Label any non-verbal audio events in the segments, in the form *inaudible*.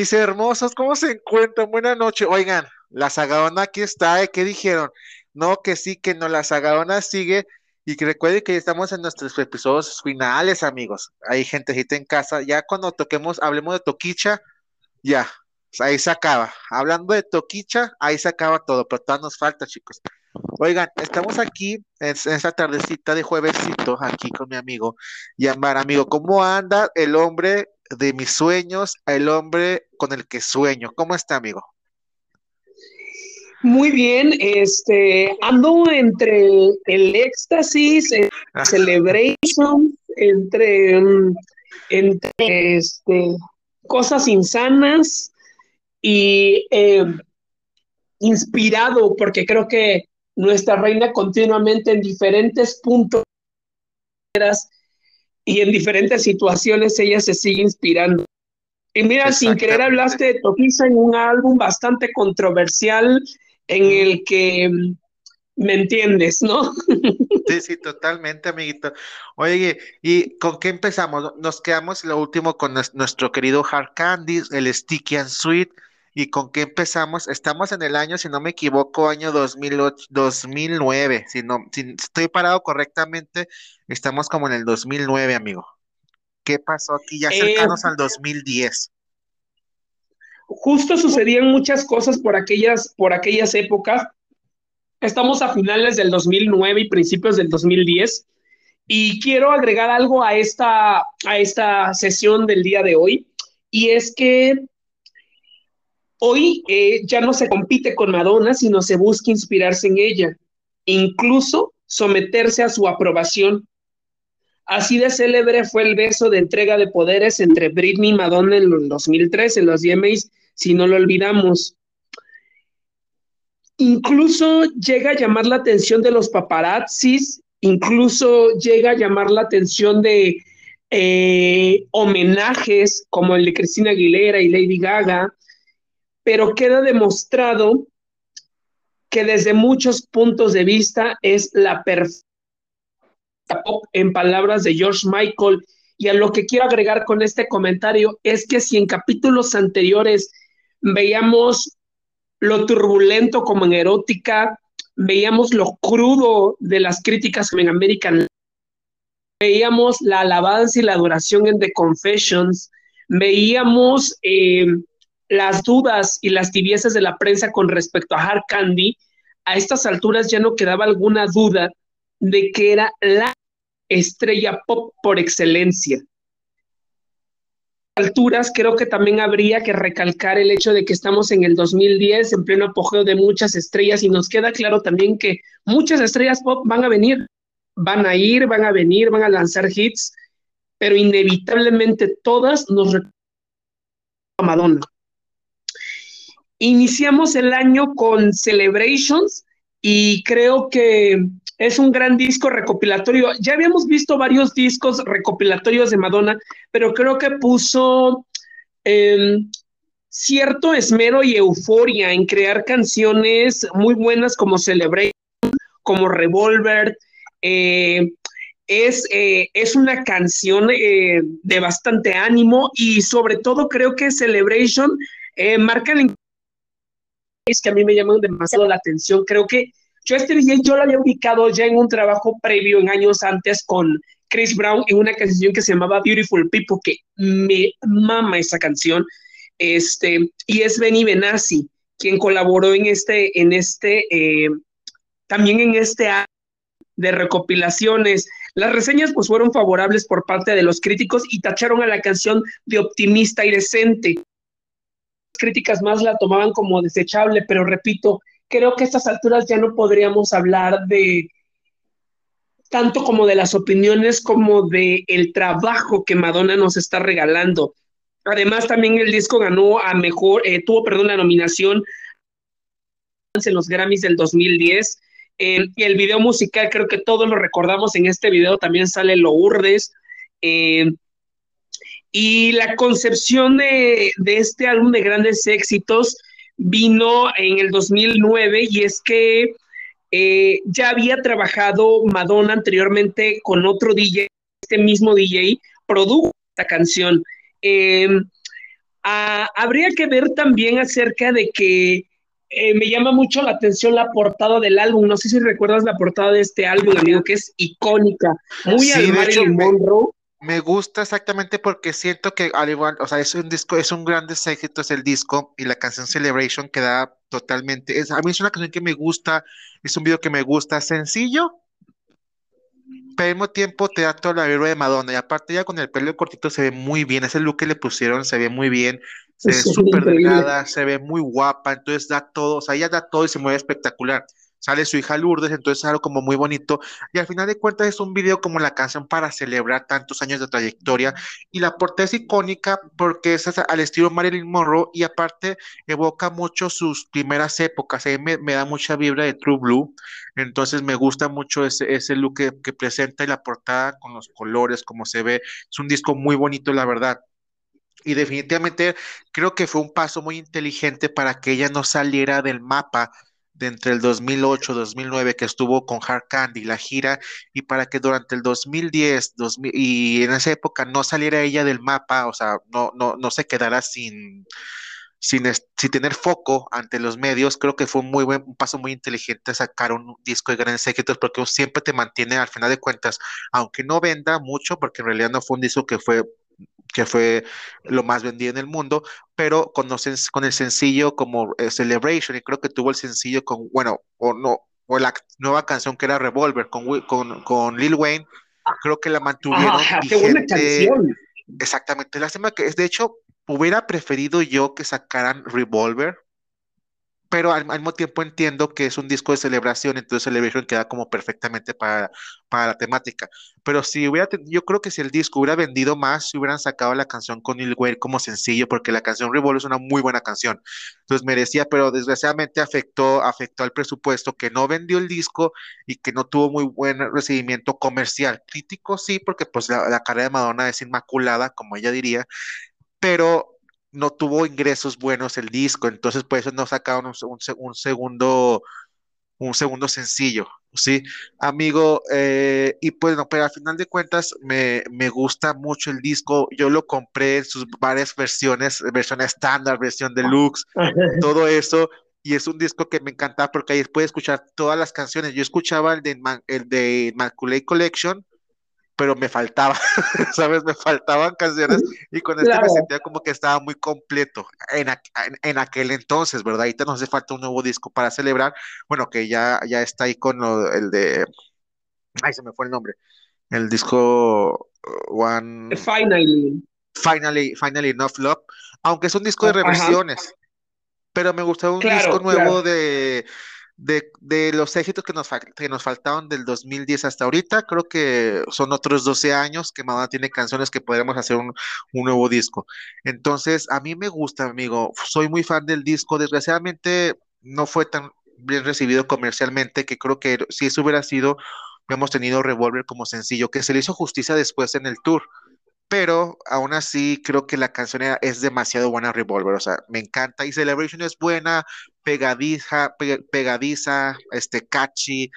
Mis hermosos, ¿cómo se encuentran? Buenas noches. Oigan, la Sagadona aquí está, ¿eh? ¿Qué dijeron? No, que sí, que no, la Sagadona sigue. Y que recuerden que ya estamos en nuestros episodios finales, amigos. Hay gentecita en casa. Ya cuando toquemos, hablemos de Toquicha, ya, ahí se acaba. Hablando de Toquicha, ahí se acaba todo, pero todavía nos falta, chicos. Oigan, estamos aquí en, esta tardecita de juevesito, aquí con mi amigo Yambar. Amigo, ¿cómo anda el hombre de mis sueños, el hombre con el que sueño? ¿Cómo está, amigo? Muy bien, este, ando entre el, éxtasis, el ah. celebration, entre, mm, entre este, cosas insanas y eh, inspirado, porque creo que nuestra reina continuamente en diferentes puntos y en diferentes situaciones ella se sigue inspirando. Y mira, sin querer hablaste de Toquiza en un álbum bastante controversial en el que mm, me entiendes, ¿no? *laughs* Sí, sí, totalmente, amiguito. Oye, ¿y con qué empezamos? Nos quedamos lo último con nuestro querido Hard Candy, el Sticky and Sweet. ¿Y con qué empezamos? Estamos en el año, si no me equivoco, año 2008, 2009. Si, no, si estoy parado correctamente, estamos como en el 2009, amigo. ¿Qué pasó aquí ya cercanos eh, al 2010? Justo sucedían muchas cosas por aquellas, por aquellas épocas. Estamos a finales del 2009 y principios del 2010. Y quiero agregar algo a esta, a esta sesión del día de hoy. Y es que Hoy eh, ya no se compite con Madonna, sino se busca inspirarse en ella, incluso someterse a su aprobación. Así de célebre fue el beso de entrega de poderes entre Britney y Madonna en el 2003 en los VMAs, si no lo olvidamos. Incluso llega a llamar la atención de los paparazzis, incluso llega a llamar la atención de eh, homenajes como el de Cristina Aguilera y Lady Gaga, pero queda demostrado que desde muchos puntos de vista es la perfecta pop en palabras de George Michael. Y a lo que quiero agregar con este comentario es que si en capítulos anteriores veíamos lo turbulento como en erótica, veíamos lo crudo de las críticas en American, veíamos la alabanza y la adoración en The Confessions, veíamos eh, las dudas y las tibiezas de la prensa con respecto a Hard Candy, a estas alturas ya no quedaba alguna duda de que era la estrella pop por excelencia. alturas creo que también habría que recalcar el hecho de que estamos en el 2010 en pleno apogeo de muchas estrellas y nos queda claro también que muchas estrellas pop van a venir, van a ir, van a venir, van a lanzar hits, pero inevitablemente todas nos a Madonna. Iniciamos el año con Celebrations y creo que es un gran disco recopilatorio. Ya habíamos visto varios discos recopilatorios de Madonna, pero creo que puso em, cierto esmero y euforia en crear canciones muy buenas como Celebration, como Revolver. Eh, es, eh, es, una canción eh, de bastante ánimo y sobre todo creo que Celebration marca el que a mí me llaman demasiado la atención. Creo que yo este DJ yo lo había ubicado ya en un trabajo previo en años antes con Chris Brown en una canción que se llamaba Beautiful People, que me mama esa canción. Este, y es Benny Benassi, quien colaboró en este, en este, eh, también en este de recopilaciones. Las reseñas pues fueron favorables por parte de los críticos y tacharon a la canción de optimista y decente críticas más la tomaban como desechable, pero repito, creo que a estas alturas ya no podríamos hablar de tanto como de las opiniones como de el trabajo que Madonna nos está regalando. Además, también el disco ganó a mejor, eh, tuvo, perdón, la nominación en los Grammys del 2010. y el video musical, creo que todos lo recordamos en este video, también sale Lourdes. Eh, y la concepción de, este álbum de grandes éxitos vino en el 2009 y es que eh, ya había trabajado Madonna anteriormente con otro DJ, este mismo DJ produjo esta canción. Em, habría que ver también acerca de que eh, me llama mucho la atención la portada del álbum. No sé si recuerdas la portada de este álbum, amigo, que es icónica. Muy sí, al Marilyn Monroe. Me gusta exactamente porque siento que al igual, o sea, es un disco, es un gran éxito es el disco y la canción Celebration queda totalmente, es, a mí es una canción que me gusta, es un video que me gusta, sencillo, pero al mismo tiempo te da toda la vibra de Madonna y aparte ya con el pelo cortito se ve muy bien, ese look que le pusieron se ve muy bien, se ve *laughs* súper delgada, se ve muy guapa, entonces da todo, o sea, ella da todo y se mueve espectacular sale su hija Lourdes, entonces es algo como muy bonito. Y al final de cuentas es un video como la canción para celebrar tantos años de trayectoria. Y la portada es icónica porque es al estilo Marilyn Monroe y aparte evoca mucho sus primeras épocas. A me, da mucha vibra de True Blue. Entonces me gusta mucho ese, ese look que, que presenta y la portada con los colores, como se ve. Es un disco muy bonito, la verdad. Y definitivamente creo que fue un paso muy inteligente para que ella no saliera del mapa de entre el 2008 2009 que estuvo con Hard Candy, la gira, y para que durante el 2010 2000, y en esa época no saliera ella del mapa, o sea, no, no, no se quedara sin, sin, sin, tener foco ante los medios, creo que fue un muy buen un paso muy inteligente sacar un disco de grandes éxitos porque siempre te mantiene al final de cuentas, aunque no venda mucho, porque en realidad no fue un disco que fue que fue lo más vendido en el mundo, pero con, con el sencillo como eh, Celebration, y creo que tuvo el sencillo con, bueno, o no, o la nueva canción que era Revolver con, con, con Lil Wayne, creo que la mantuvieron ah, qué buena canción. Exactamente, lástima que es, de hecho, hubiera preferido yo que sacaran Revolver, pero al, mismo tiempo entiendo que es un disco de celebración, entonces Celebration queda como perfectamente para, para la temática. Pero si hubiera, yo creo que si el disco hubiera vendido más, si hubieran sacado la canción con Lil Wayne como sencillo, porque la canción Revolver es una muy buena canción. Entonces merecía, pero desgraciadamente afectó, afectó al presupuesto, que no vendió el disco y que no tuvo muy buen recibimiento comercial. Crítico sí, porque pues la, la carrera de Madonna es inmaculada, como ella diría, pero no tuvo ingresos buenos el disco, entonces por eso no sacaron un, un, segundo un segundo sencillo, ¿sí? Amigo, eh, y pues no, pero al final de cuentas me, me, gusta mucho el disco, yo lo compré en sus varias versiones, versión estándar, versión deluxe, *laughs* todo eso, y es un disco que me encanta porque ahí puedes escuchar todas las canciones, yo escuchaba el de, el de Immaculate Collection, pero me faltaba, *laughs* ¿sabes? Me faltaban canciones y con este me sentía como que estaba muy completo en, en, aquel entonces, ¿verdad? Ahorita nos hace falta un nuevo disco para celebrar, bueno, que ya, ya está ahí con el de, ay, se me fue el nombre, el disco uh, One... Finally. Finally, Finally Enough Love, aunque es un disco de reversiones, pero me gustó un disco nuevo de de, los éxitos que nos, que nos faltaban del 2010 hasta ahorita, creo que son otros 12 años que Madonna tiene canciones que podríamos hacer un, nuevo disco. Entonces, a mí me gusta, amigo, soy muy fan del disco, desgraciadamente no fue tan bien recibido comercialmente que creo que si eso hubiera sido, hemos tenido Revolver como sencillo, que se le hizo justicia después en el tour pero aún así creo que la canción es demasiado buena Revolver, o sea, me encanta y Celebration es buena, pegadiza, pegadiza, este, catchy,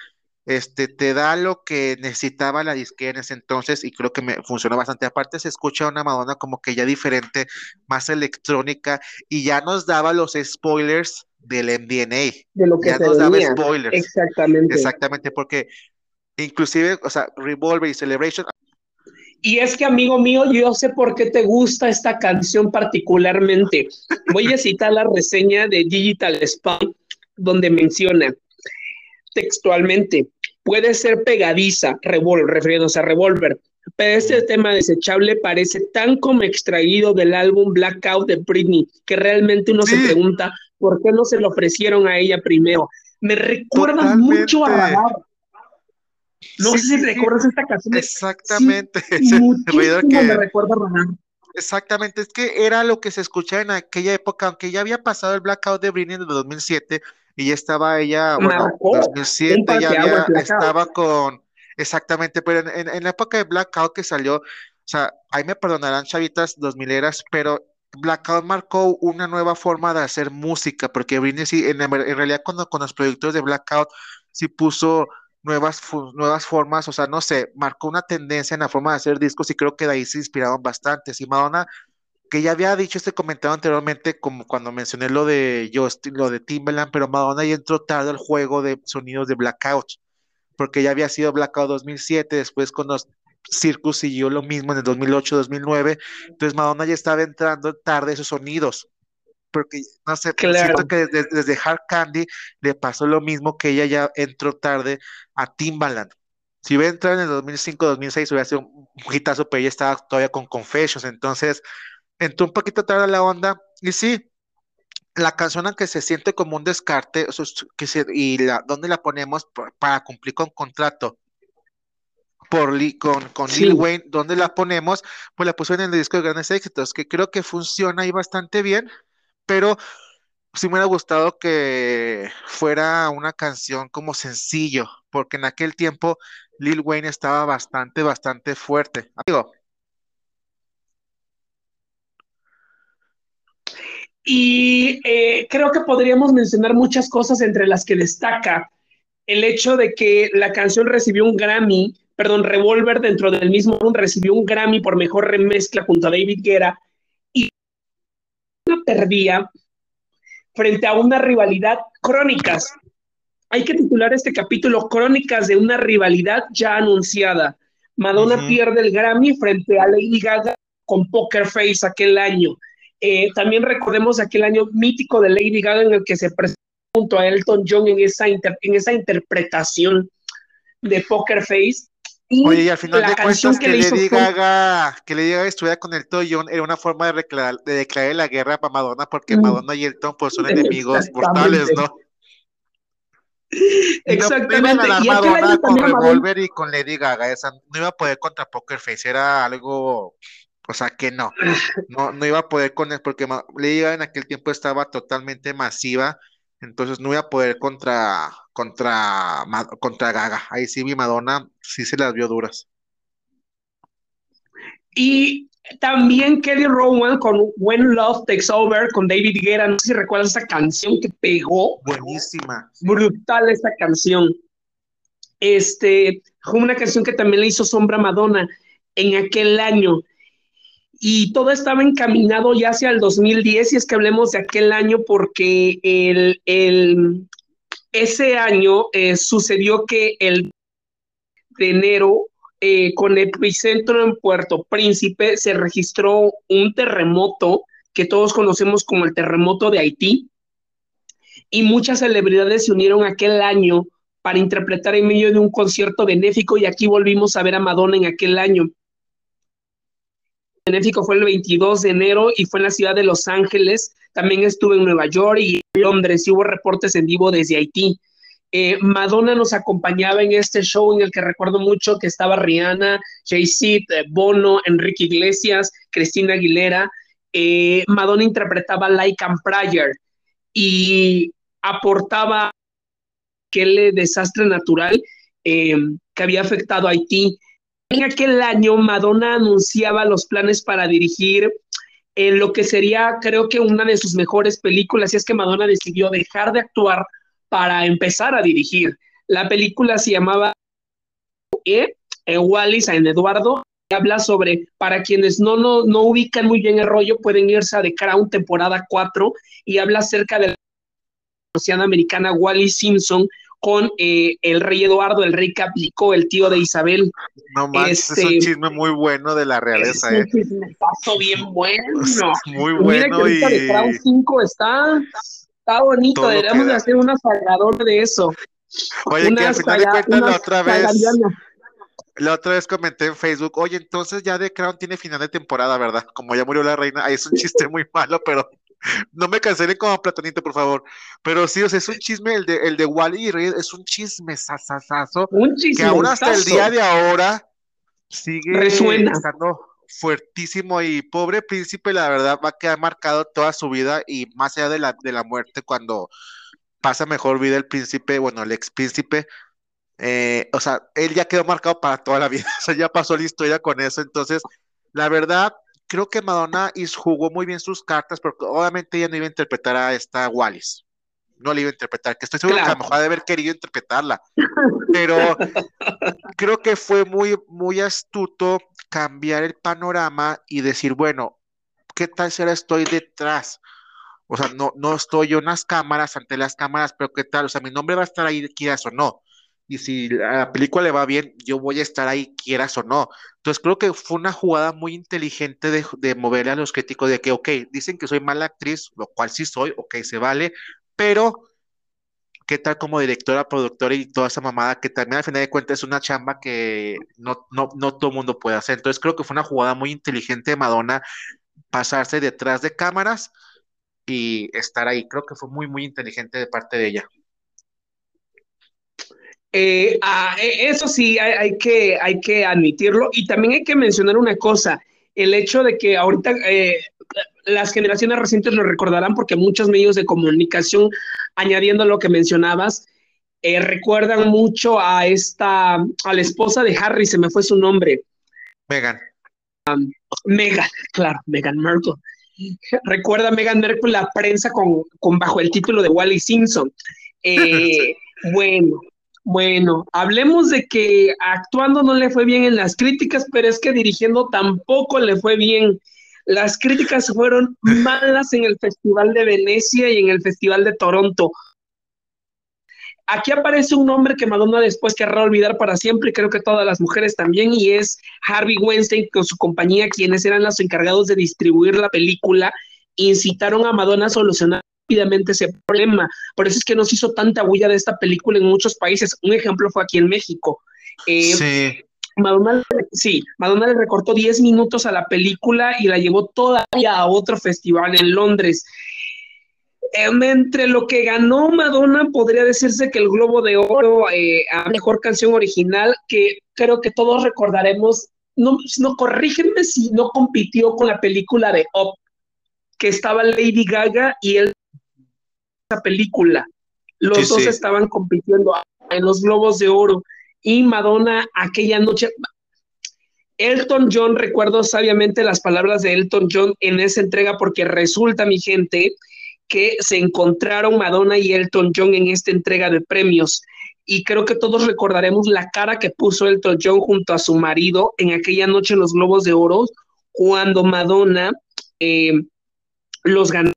este, te da lo que necesitaba la disquera en ese entonces y creo que me funcionó bastante. Aparte se escucha una Madonna como que ya diferente, más electrónica y ya nos daba los spoilers del MDNA. De lo que ya nos daba spoilers. Exactamente. Exactamente, porque inclusive, o sea, Revolver y Celebration y es que, amigo mío, yo sé por qué te gusta esta canción particularmente. Voy a citar la reseña de Digital Spy, donde menciona textualmente, puede ser pegadiza, revolver, refiriéndose a Revolver, pero este tema desechable parece tan como extraído del álbum Blackout de Britney, que realmente uno se pregunta por qué no se lo ofrecieron a ella primero. Me recuerda mucho a Radar. No sé si recuerdas esta canción. Exactamente. *laughs* me recuerda Exactamente, es que era lo que se escuchaba en aquella época, aunque ya había pasado el blackout de Britney en 2007 y ya estaba ella, bueno, 2007 ya había, estaba con, exactamente, pero en, la época de blackout que salió, o sea, ahí me perdonarán chavitas dos mileras, pero Blackout marcó una nueva forma de hacer música, porque Britney sí, en, en realidad cuando con los productores de Blackout sí puso nuevas, nuevas formas, o sea, no sé, marcó una tendencia en la forma de hacer discos y creo que de ahí se inspiraron bastante. Y Madonna que ya había dicho este comentario anteriormente, como cuando mencioné lo de Justin, lo de Timbaland, pero Madonna ya entró tarde al juego de sonidos de Blackout, porque ya había sido Blackout 2007, después con los Circus siguió lo mismo en el 2008-2009, entonces Madonna ya estaba entrando tarde esos sonidos, porque no sé, siento que desde, desde, Hard Candy le pasó lo mismo que ella ya entró tarde a Timbaland. Si hubiera entrado en el 2005-2006 hubiera sido un hitazo, pero ella estaba todavía con Confessions, entonces entró un poquito tarde a la onda, y sí, la canción aunque se siente como un descarte, que se, y la, ¿dónde la ponemos para cumplir con contrato? Por con, con Lil Wayne, ¿dónde la ponemos? Pues la pusieron en el disco de grandes éxitos, que creo que funciona ahí bastante bien, pero sí me hubiera gustado que fuera una canción como sencillo, porque en aquel tiempo Lil Wayne estaba bastante, bastante fuerte. Amigo, Y eh, creo que podríamos mencionar muchas cosas entre las que destaca el hecho de que la canción recibió un Grammy, perdón, Revolver dentro del mismo recibió un Grammy por mejor remezcla junto a David Guerra perdía frente a una rivalidad crónicas. Hay que titular este capítulo Crónicas de una rivalidad ya anunciada. Madonna pierde el Grammy frente a Lady Gaga con Poker Face aquel año. Eh, también recordemos aquel año mítico de Lady Gaga en el que se presentó junto a Elton John en esa, en esa interpretación de Poker Face. Y Oye, y al final de cuentas que, Lady Gaga, que Lady Gaga estuviera con Elton John era una forma de declarar, de declarar la guerra para Madonna, porque mm. Madonna y Elton pues son enemigos mortales, ¿no? Exactamente. No, iban a Madonna con Revolver y con Lady Gaga, esa no iba a poder contra Poker Face, era algo o sea que no, no, no iba a poder con él, porque Lady en aquel tiempo estaba totalmente masiva, entonces no iba a poder contra, contra, contra Gaga. Ahí sí mi Madonna sí se las vio duras. Y también Kelly Rowland con When Love Takes Over con David Guerra. No sé si recuerdas esa canción que pegó. Buenísima. Brutal esa canción. Este, fue una canción que también le hizo sombra a Madonna en aquel año y todo estaba encaminado ya hacia el 2010, y es que hablemos de aquel año, porque el, el ese año eh, sucedió que el de enero, eh, con epicentro en Puerto Príncipe, se registró un terremoto que todos conocemos como el terremoto de Haití, y muchas celebridades se unieron aquel año para interpretar en medio de un concierto benéfico, y aquí volvimos a ver a Madonna en aquel año benéfico fue el 22 de enero y fue en la ciudad de Los Ángeles. También estuve en Nueva York y Londres y hubo reportes en vivo desde Haití. Eh, Madonna nos acompañaba en este show en el que recuerdo mucho que estaba Rihanna, Jay-Z, eh, Bono, Enrique Iglesias, Cristina Aguilera. Eh, Madonna interpretaba Like and Prayer y aportaba aquel desastre natural que había afectado a Haití en aquel año Madonna anunciaba los planes para dirigir en lo que sería, creo que una de sus mejores películas, y es que Madonna decidió dejar de actuar para empezar a dirigir. La película se llamaba e, eh, Wallis en Eduardo, habla sobre, para quienes no, no, no ubican muy bien el rollo, pueden irse a The Crown temporada 4 y habla acerca de la americana Wallis Simpson, con eh, el rey Eduardo, el rey que aplicó, el tío de Isabel. No más, es un este, chisme muy bueno de la realeza. Es un ¿eh? pasó bien *laughs* bueno. muy bueno. Mira que y... de Crown 5 está, está bonito, deberíamos de hacer una sagadora de eso. Oye, que al final de cuentas la otra vez... La otra vez comenté en Facebook, oye, entonces ya The Crown tiene final de temporada, ¿verdad? Como ya murió la reina, ahí es un chiste muy malo, pero no me cancelen como platonito, por favor. Pero sí, o sea, es un chisme, el de, el de Wally y Rey es un chisme sasasazo. Un chisme. Que aún hasta el día de ahora sigue Resuena. estando fuertísimo y pobre príncipe, la verdad, va a quedar marcado toda su vida y más allá de la, de la muerte, cuando pasa mejor vida el príncipe, bueno, el ex príncipe, eh, o sea, él ya quedó marcado para toda la vida, *laughs* o sea, ya pasó la historia con eso, entonces, la verdad, creo que Madonna jugó muy bien sus cartas, porque obviamente ella no iba a interpretar a esta Wallis. No la iba a interpretar, que estoy seguro que a lo mejor de haber querido interpretarla. Pero *laughs* creo que fue muy, muy astuto cambiar el panorama y decir, bueno, ¿qué tal si ahora estoy detrás? O sea, no, no estoy yo en las cámaras, ante las cámaras, pero ¿qué tal? O sea, mi nombre va a estar ahí, quieras o no. Y si a la película le va bien, yo voy a estar ahí, quieras o no. Entonces creo que fue una jugada muy inteligente de, moverle a los críticos de que, ok, dicen que soy mala actriz, lo cual sí soy, ok, se vale, pero ¿qué tal como directora, productora y toda esa mamada que también al final de cuentas es una chamba que no, no, no todo el mundo puede hacer? Entonces creo que fue una jugada muy inteligente de Madonna pasarse detrás de cámaras y estar ahí. Creo que fue muy, muy inteligente de parte de ella. Eh, ah, e, eso sí, hay, que, hay que admitirlo. Y también hay que mencionar una cosa, el hecho de que ahorita eh, las generaciones recientes lo recordarán porque muchos medios de comunicación, añadiendo lo que mencionabas, eh, recuerdan mucho a esta, a la esposa de Harry, se me fue su nombre. Megan. Megan, claro, Megan Merkel. Recuerda Megan Merkel la prensa con, con bajo el título de Wally Simpson. *laughs* bueno, bueno, hablemos de que actuando no le fue bien en las críticas, pero es que dirigiendo tampoco le fue bien. Las críticas fueron malas en el Festival de Venecia y en el Festival de Toronto. Aquí aparece un nombre que Madonna después querrá olvidar para siempre, y creo que todas las mujeres también, y es Harvey Weinstein con su compañía, quienes eran los encargados de distribuir la película, incitaron a Madonna a solucionar rápidamente ese problema. Por eso es que nos hizo tanta bulla de esta película en muchos países. Un ejemplo fue aquí en México. Eh, sí. Madonna, sí, Madonna le recortó 10 minutos a la película y la llevó todavía a otro festival en Londres. Em, entre lo que ganó Madonna, podría decirse que el Globo de Oro eh, a Mejor Canción Original, que creo que todos recordaremos, no, no corrígenme si no compitió con la película de Up, que estaba Lady Gaga y él película. Los dos estaban compitiendo en los Globos de Oro y Madonna aquella noche. Elton John, recuerdo sabiamente las palabras de Elton John en esa entrega porque resulta, mi gente, que se encontraron Madonna y Elton John en esta entrega de premios. Y creo que todos recordaremos la cara que puso Elton John junto a su marido en aquella noche en los Globos de Oro, cuando Madonna eh, los ganó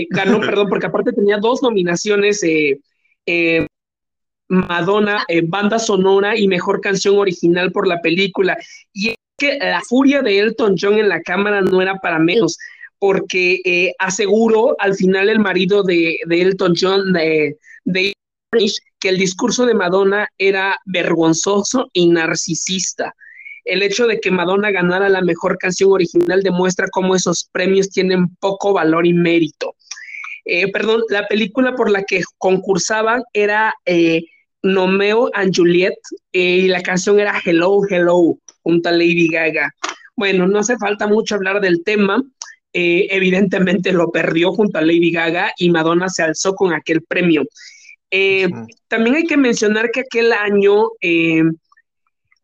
eh, *laughs* ganó, perdón, porque aparte tenía dos nominaciones, eh, eh, Madonna, banda sonora y mejor canción original por la película. Y es que la furia de Elton John en la cámara no era para menos, porque aseguró al final el marido de, Elton John, de, de que el discurso de Madonna era vergonzoso y narcisista el hecho de que Madonna ganara la mejor canción original demuestra cómo esos premios tienen poco valor y mérito. Eh, perdón, la película por la que concursaban era eh, Nomeo and Juliet eh, y la canción era Hello, Hello, junto a Lady Gaga. Bueno, no hace falta mucho hablar del tema. evidentemente lo perdió junto a Lady Gaga y Madonna se alzó con aquel premio. También hay que mencionar que aquel año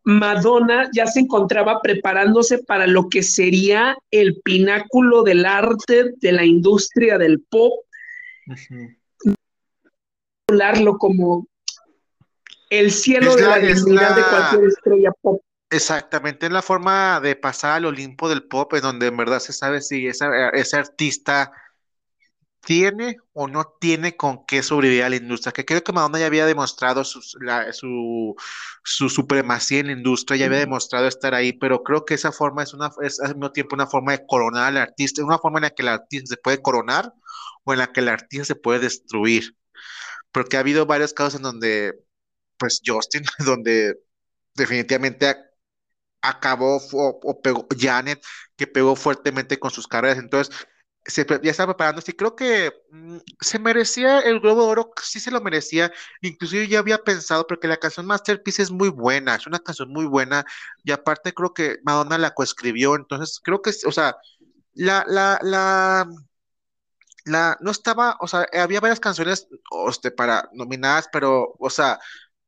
Madonna ya se encontraba preparándose para lo que sería el pináculo del arte de la industria del pop. Hablarlo como el cielo de la, dignidad de cualquier estrella pop. Exactamente, es la forma de pasar al Olimpo del pop, en donde en verdad se sabe si esa, ese artista tiene o no tiene con qué sobrevivir a la industria, que creo que Madonna ya había demostrado su, su, supremacía en la industria, ya había demostrado estar ahí, pero creo que esa forma es, una, es al mismo tiempo una forma de coronar al artista, una forma en la que el artista se puede coronar o en la que el artista se puede destruir, porque ha habido varios casos en donde, pues Justin, *laughs* donde definitivamente acabó o, o pegó Janet, que pegó fuertemente con sus carreras, entonces ya estaba preparándose creo que mm, se merecía el Globo de Oro, sí se lo merecía, inclusive ya había pensado, porque la canción Masterpiece es muy buena, es una canción muy buena, y aparte creo que Madonna la coescribió, entonces creo que, o sea, la, la, la, la, no estaba, o sea, había varias canciones este, para nominadas, pero, o sea,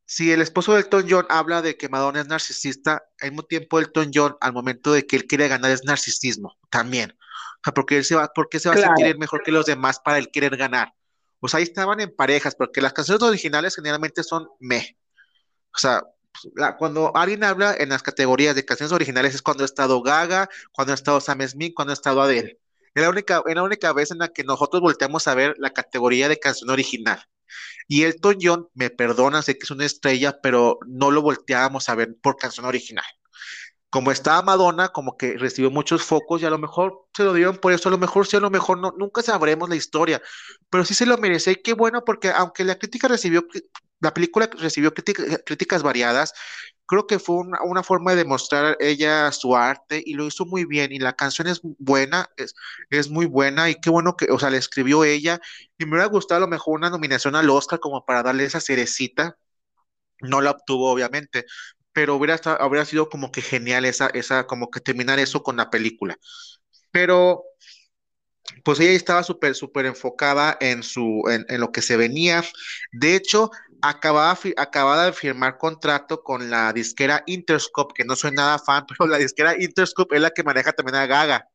si el esposo de Elton John habla de que Madonna es narcisista, al mismo tiempo Elton John, al momento de que él quiere ganar, es narcisismo también porque él se va, ¿por qué se va a sentir mejor que los demás para él querer ganar? O sea, ahí estaban en parejas, porque las canciones originales generalmente son me. O sea, cuando alguien habla en las categorías de canciones originales es cuando ha estado Gaga, cuando ha estado Sam Smith, cuando ha estado Adele. Es la única, es la única vez en la que nosotros volteamos a ver la categoría de canción original. Y Elton John, me perdona, sé que es una estrella, pero no lo volteábamos a ver por canción original. Como estaba Madonna, como que recibió muchos focos y a lo mejor se lo dieron por eso, a lo mejor sí, a lo mejor no, nunca sabremos la historia, pero sí se lo merece. Y qué bueno, porque aunque la crítica recibió, la película recibió críticas variadas, creo que fue una, forma de demostrar ella su arte y lo hizo muy bien y la canción es buena, es, es muy buena y qué bueno que, o sea, la escribió ella y me hubiera gustado a lo mejor una nominación al Oscar como para darle esa cerecita, no la obtuvo obviamente, pero hubiera, estado, hubiera sido como que genial esa, esa, como que terminar eso con la película. Pero pues ella estaba súper, súper enfocada en, su, en, en, lo que se venía. De hecho, acababa, acababa de firmar contrato con la disquera Interscope, que no soy nada fan, *laughs* pero la disquera Interscope es la que maneja también a Gaga,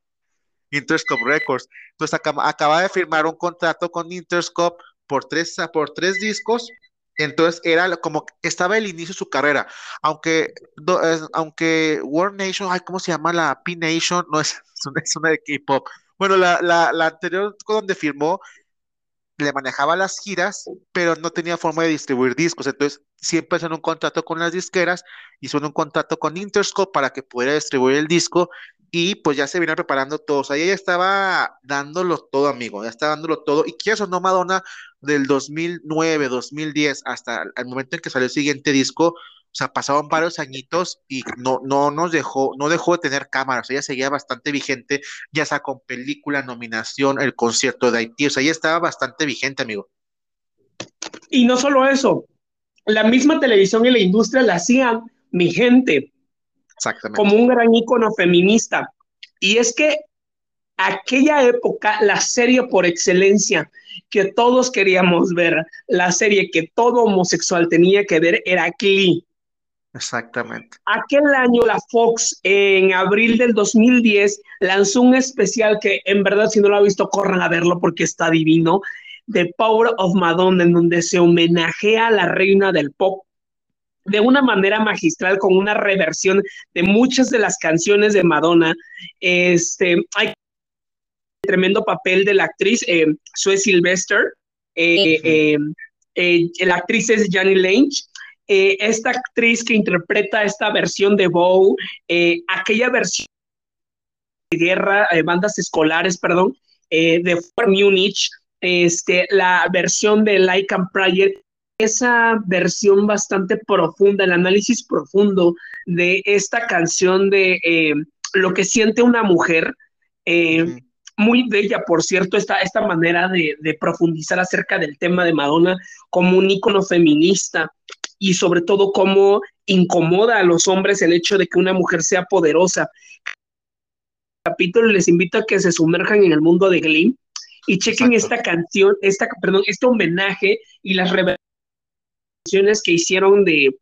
Interscope Records. Entonces acaba, acaba de firmar un contrato con Interscope por tres, por tres discos. Entonces era como estaba el inicio de su carrera, aunque, aunque World Nation, ay, ¿cómo se llama la P Nation? No es, es *laughs* una, es una de K-pop. Bueno, la, la, la anterior donde firmó le manejaba las giras, pero no tenía forma de distribuir discos. Entonces, siempre hacen un contrato con las disqueras, hizo un contrato con Interscope para que pudiera distribuir el disco y pues ya se viene preparando todo. O sea, ella estaba dándolo todo, amigo, ya estaba dándolo todo. Y quieres o no, Madonna, del 2009, 2010 hasta el momento en que salió el siguiente disco, sea, pasaban varios añitos y no, no nos dejó, no dejó de tener cámaras, ella seguía bastante vigente, ya sea con película, nominación, el concierto de Haití, o sea, ella estaba bastante vigente, amigo. Y no solo eso, la misma televisión y la industria la hacían vigente. Exactamente. Como un gran ícono feminista. Y es que aquella época, la serie por excelencia que todos queríamos ver, la serie que todo homosexual tenía que ver era Glee. Exactamente. Aquel año la Fox, en abril del 2010, lanzó un especial que en verdad si no lo ha visto, corran a verlo porque está divino, The Power of Madonna, en donde se homenajea a la reina del pop de una manera magistral con una reversión de muchas de las canciones de Madonna. Este, hay tremendo papel de la actriz eh, Sue Sylvester. Eh, eh, eh, la actriz es Janny Lange eh, esta actriz que interpreta esta versión de Bow, eh, aquella versión de guerra, eh, bandas escolares, perdón, de Fort Munich, este, la versión de Like and Prayer, esa versión bastante profunda, el análisis profundo de esta canción de lo que siente una mujer. muy bella, por cierto, esta, esta manera de, de, profundizar acerca del tema de Madonna como un ícono feminista y sobre todo cómo incomoda a los hombres el hecho de que una mujer sea poderosa. Capítulo les invito a que se sumerjan en el mundo de Glee y chequen esta canción, esta, perdón, este homenaje y las revelaciones que hicieron de,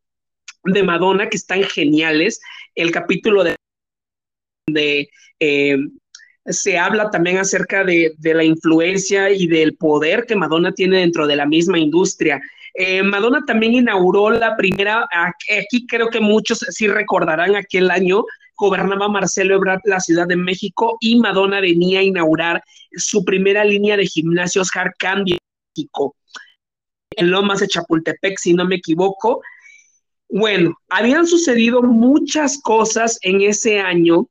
de Madonna, que están geniales. El capítulo de, de eh, se habla también acerca de, de, la influencia y del poder que Madonna tiene dentro de la misma industria. Eh, Madonna también inauguró la primera, aquí creo que muchos sí recordarán aquel año, gobernaba Marcelo Ebrard la Ciudad de México y Madonna venía a inaugurar su primera línea de gimnasios Hard en México, en Lomas de Chapultepec, si no me equivoco. Bueno, habían sucedido muchas cosas en ese año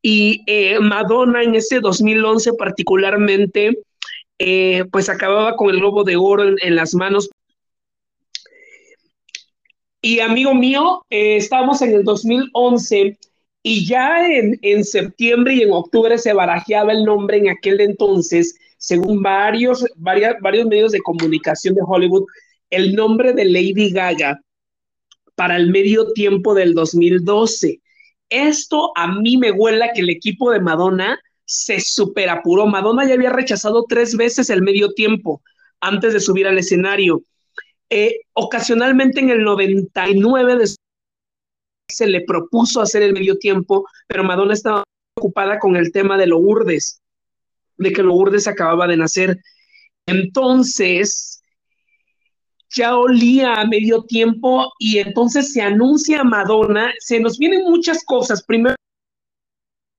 y eh, Madonna en ese 2011 particularmente, eh, pues acababa con el globo de oro en las manos y amigo mío, eh, estamos en el 2011 y ya en, septiembre y en octubre se barajeaba el nombre en aquel entonces, según varios, varios medios de comunicación de Hollywood, el nombre de Lady Gaga para el medio tiempo del 2012. Esto a mí me huela que el equipo de Madonna se superapuró. Madonna ya había rechazado tres veces el medio tiempo antes de subir al escenario. Eh, ocasionalmente en el 99 se le propuso hacer el medio tiempo, pero Madonna estaba ocupada con el tema de Lourdes, de que Lourdes acababa de nacer. Entonces, ya olía a medio tiempo y entonces se anuncia Madonna, se nos vienen muchas cosas. Primero,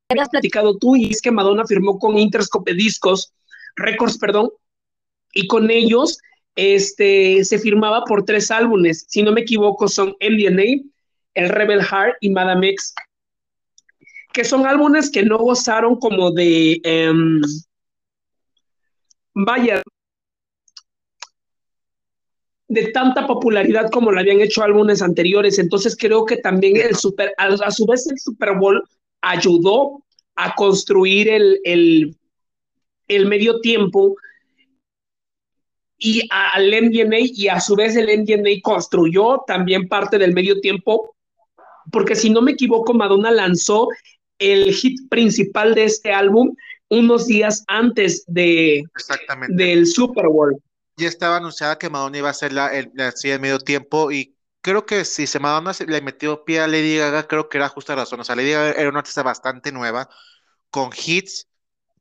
habías platicado tú y es que Madonna firmó con Interscope Discos, Records, perdón, y con ellos este, se firmaba por tres álbumes, si no me equivoco son MDNA, El Rebel Heart y Madame X, que son álbumes que no gozaron como de, em, vaya, de tanta popularidad como lo habían hecho álbumes anteriores. Entonces creo que también el super, a, su vez el Super Bowl ayudó a construir el, el, el medio tiempo y al MDNA y a su vez el MDNA construyó también parte del medio tiempo, porque si no me equivoco, Madonna lanzó el hit principal de este álbum unos días antes de, del Super Bowl. Ya estaba anunciada que Madonna iba a ser la, el, de medio tiempo y creo que si se Madonna le metió pie a Lady Gaga, creo que era justa razón. O sea, Lady Gaga era una artista bastante nueva, con hits,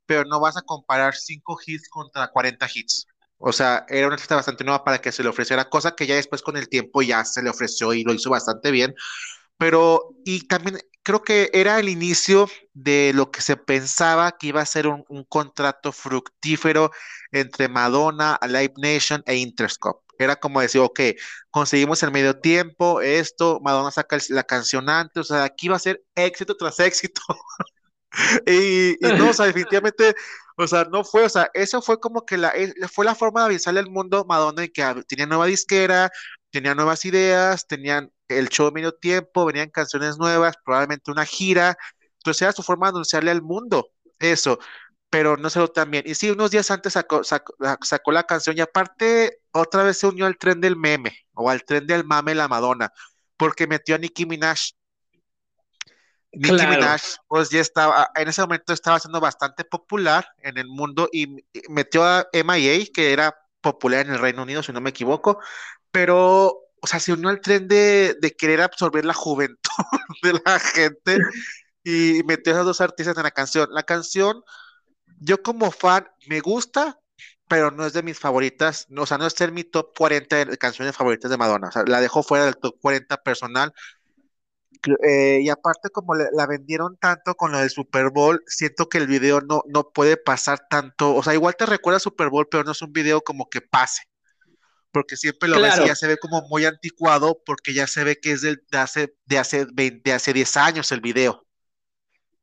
pero no vas a comparar cinco hits contra 40 hits. O sea, era una artista bastante nueva para que se le ofreciera, cosa que ya después con el tiempo ya se le ofreció y lo hizo bastante bien. Pero, y también creo que era el inicio de lo que se pensaba que iba a ser un, contrato fructífero entre Madonna, Live Nation e Interscope. Era como decir, ok, conseguimos el medio tiempo, esto, Madonna saca la canción antes, o sea, aquí va a ser éxito tras éxito. *laughs* y, y, no, o sea, *laughs* definitivamente o sea, no fue, o sea, eso fue como que la, eh, fue la forma de avisarle al mundo Madonna de que tenía nueva disquera, tenía nuevas ideas, tenían el show de medio tiempo, venían canciones nuevas, probablemente una gira. Entonces era su forma de anunciarle al mundo eso, pero no se lo tan bien. Y sí, unos días antes sacó, sacó, la canción y aparte otra vez se unió al tren del meme o al tren del mame la Madonna, porque metió a Nicki Minaj Nicki Minaj, pues ya estaba, en ese momento estaba siendo bastante popular en el mundo y metió a MIA, que era popular en el Reino Unido, si no me equivoco, pero, o sea, se unió al tren de, querer absorber la juventud *laughs* de la gente y metió a esos dos artistas en la canción. La canción, yo como fan, me gusta, pero no es de mis favoritas, o sea, no es en mi top 40 de canciones favoritas de Madonna, o sea, la dejo fuera del top 40 personal eh, y aparte, como la vendieron tanto con lo del Super Bowl, siento que el video no, no puede pasar tanto. O sea, igual te recuerda Super Bowl, pero no es un video como que pase. Porque siempre lo ves y ya se ve como muy anticuado, porque ya se ve que es de hace, de hace, de hace 10 años el video.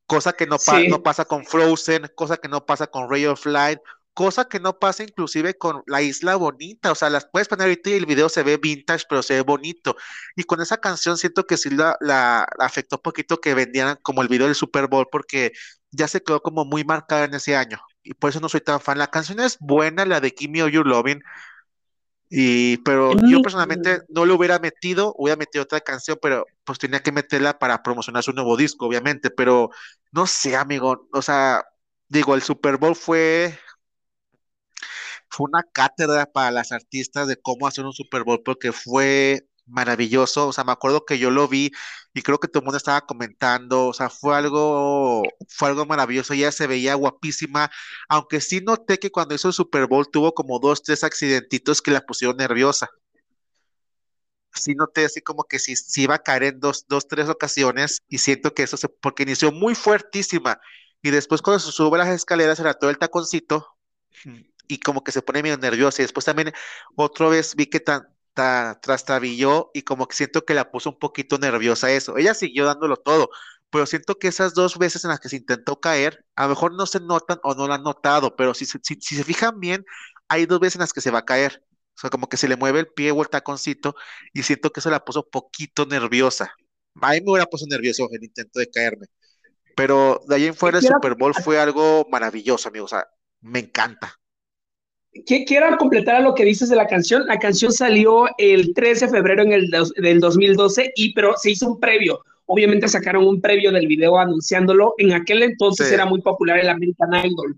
Cosa que no, no pasa con Frozen, cosa que no pasa con Ray of Light, cosa que no pasa inclusive con la isla bonita, o sea, las puedes poner ahorita y el video se ve vintage, pero se ve bonito. Y con esa canción siento que sí la, la afectó un poquito que vendieran como el video del Super Bowl, porque ya se quedó como muy marcada en ese año. Y por eso no soy tan fan. La canción es buena, la de Kimi o You Loving. Y, pero yo personalmente no lo hubiera metido, hubiera metido otra canción, pero pues tenía que meterla para promocionar su nuevo disco, obviamente, pero no sé, amigo, o sea, digo, el Super Bowl fue fue una cátedra para las artistas de cómo hacer un Super Bowl porque fue maravilloso, o sea, me acuerdo que yo lo vi y creo que todo el mundo estaba comentando, o sea, fue algo, fue algo maravilloso, ella se veía guapísima, aunque sí noté que cuando hizo el Super Bowl tuvo como dos, tres accidentitos que la pusieron nerviosa. Sí noté así como que sí, iba a caer en dos, dos, tres ocasiones y siento que eso se, porque inició muy fuertísima y después cuando se sube las escaleras era todo el taconcito, y como que se pone medio nerviosa. Y después también otra vez vi que tan, trastabilló y como que siento que la puso un poquito nerviosa eso. Ella siguió dándolo todo, pero siento que esas dos veces en las que se intentó caer, a lo mejor no se notan o no lo han notado, pero si, si, si se fijan bien, hay dos veces en las que se va a caer. O sea, como que se le mueve el pie o el taconcito y siento que eso la puso poquito nerviosa. A mí me hubiera puesto nervioso el intento de caerme. Pero de ahí en fuera el Super Bowl fue algo maravilloso, amigos. O sea, me encanta quiero completar a lo que dices de la canción. La canción salió el 13 de febrero en el del 2012, y, pero se hizo un previo. Obviamente sacaron un previo del video anunciándolo. En aquel entonces era muy popular el American Idol.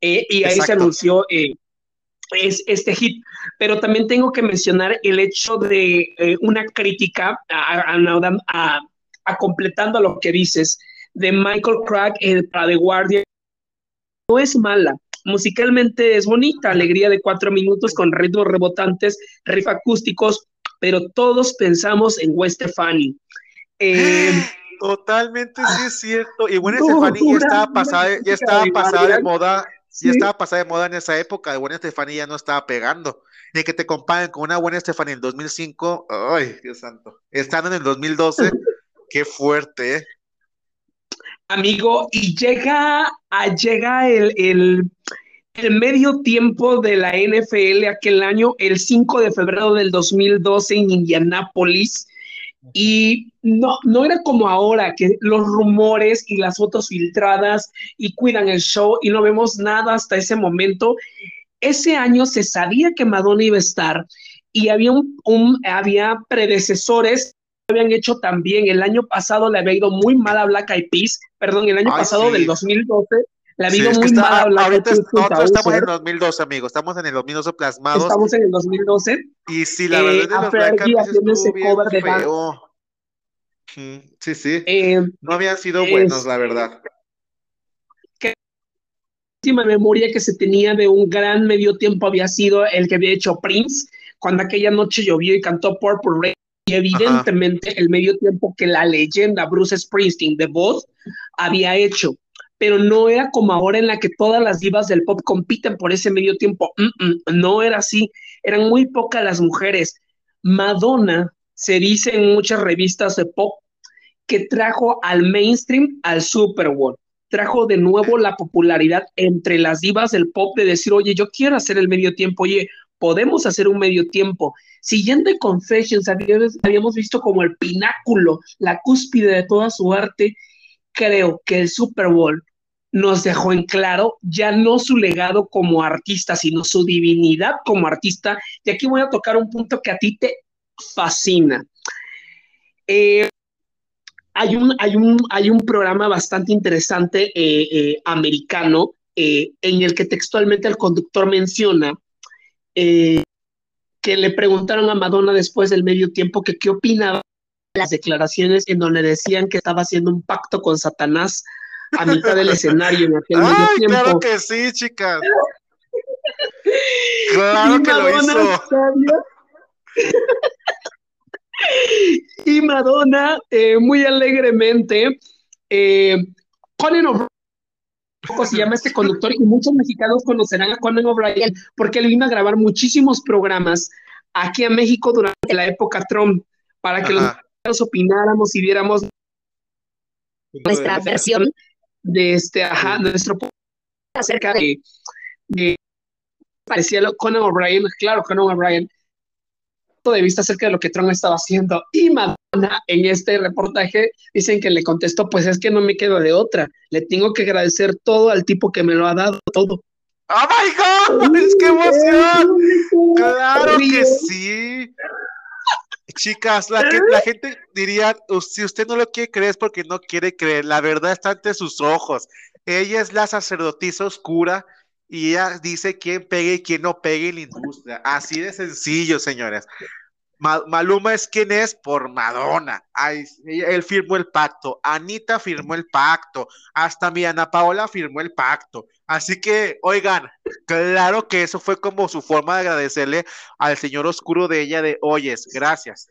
Eh, y ahí se anunció eh, es, este hit. Pero también tengo que mencionar el hecho de eh, una crítica a, a, a, completando lo que dices de Michael Crack para The Guardian. No es mala, musicalmente es bonita, alegría de cuatro minutos con ritmos rebotantes, riff acústicos, pero todos pensamos en Gwen Stefani. Eh, *gasps* Totalmente sí es cierto. Y Gwen Stefani ya estaba pasada, ya estaba pasada de moda, ya estaba pasada de moda en esa época. Gwen Stefani ya no estaba pegando. Ni que te comparen con una Gwen Stefani en 2005, ay, Dios santo. Estando en el 2012, *laughs* qué fuerte, ¿eh? Amigo, y llega, llega el, el, el medio tiempo de la NFL aquel año, el 5 de febrero del 2012 en Indianápolis. Y no, no era como ahora, que los rumores y las fotos filtradas y cuidan el show y no vemos nada hasta ese momento. Ese año se sabía que Madonna iba a estar y había, un, había predecesores habían hecho también. El año pasado le había ido muy mal a Black Eyed Peas, perdón, el año pasado del 2012 le había ido muy mal a Black Eyed Peas. Nosotros estamos en el 2012, amigos, estamos en el 2012 plasmados. Estamos en el 2012. Y si la verdad eh, de los Black Eyed Peas estuvo bien feo. Sí, sí. Eh, no habían sido buenos, la verdad. La última memoria que se tenía de un gran medio tiempo había sido el que había hecho Prince, cuando aquella noche llovió y cantó Purple Rain. Y evidentemente el medio tiempo que la leyenda Bruce Springsteen de voz había hecho, pero no era como ahora en la que todas las divas del pop compiten por ese medio tiempo. no era así, eran muy pocas las mujeres. Madonna se dice en muchas revistas de pop que trajo al mainstream al Super Bowl. Trajo de nuevo la popularidad entre las divas del pop de decir, oye, yo quiero hacer el medio tiempo, oye, podemos hacer un medio tiempo. Siguiendo Confessions, habíamos visto como el pináculo, la cúspide de toda su arte. Creo que el Super Bowl nos dejó en claro ya no su legado como artista, sino su divinidad como artista. Y aquí voy a tocar un punto que a ti te fascina. Eh, hay un, hay un, hay un programa bastante interesante eh, eh, americano en el que textualmente el conductor menciona le preguntaron a Madonna después del medio tiempo que qué opinaba de las declaraciones en donde decían que estaba haciendo un pacto con Satanás a mitad del escenario en aquel medio tiempo. Claro que sí, chicas. claro que lo hizo. y Madonna, eh, muy alegremente, eh, Conan Se llama este conductor, y muchos mexicanos conocerán a Conan O'Brien porque él vino a grabar muchísimos programas aquí a México durante la época Trump, para que los mexicanos opináramos y viéramos nuestra versión de este, ajá, nuestro acerca de, de parecía Conan O'Brien, claro, Conan O'Brien de vista acerca de lo que Trump estaba haciendo. Y Madonna en este reportaje dicen que le contestó, pues es que no me quedo de otra, le tengo que agradecer todo al tipo que me lo ha dado todo. ¡Oh my God! ¡Es que emoción! ¡Claro que sí! Chicas, la, la gente diría, si usted no lo quiere creer es porque no quiere creer, la verdad está ante sus ojos. Ella es la sacerdotisa oscura y ella dice quién pegue y quién no pegue en la industria. Así de sencillo, señores. Maluma es quien es por Madonna. él firmó el pacto. Anita firmó el pacto. Hasta mi Ana Paola firmó el pacto. Así que, oigan, claro que eso fue como su forma de agradecerle al señor oscuro de ella de, oyes, gracias.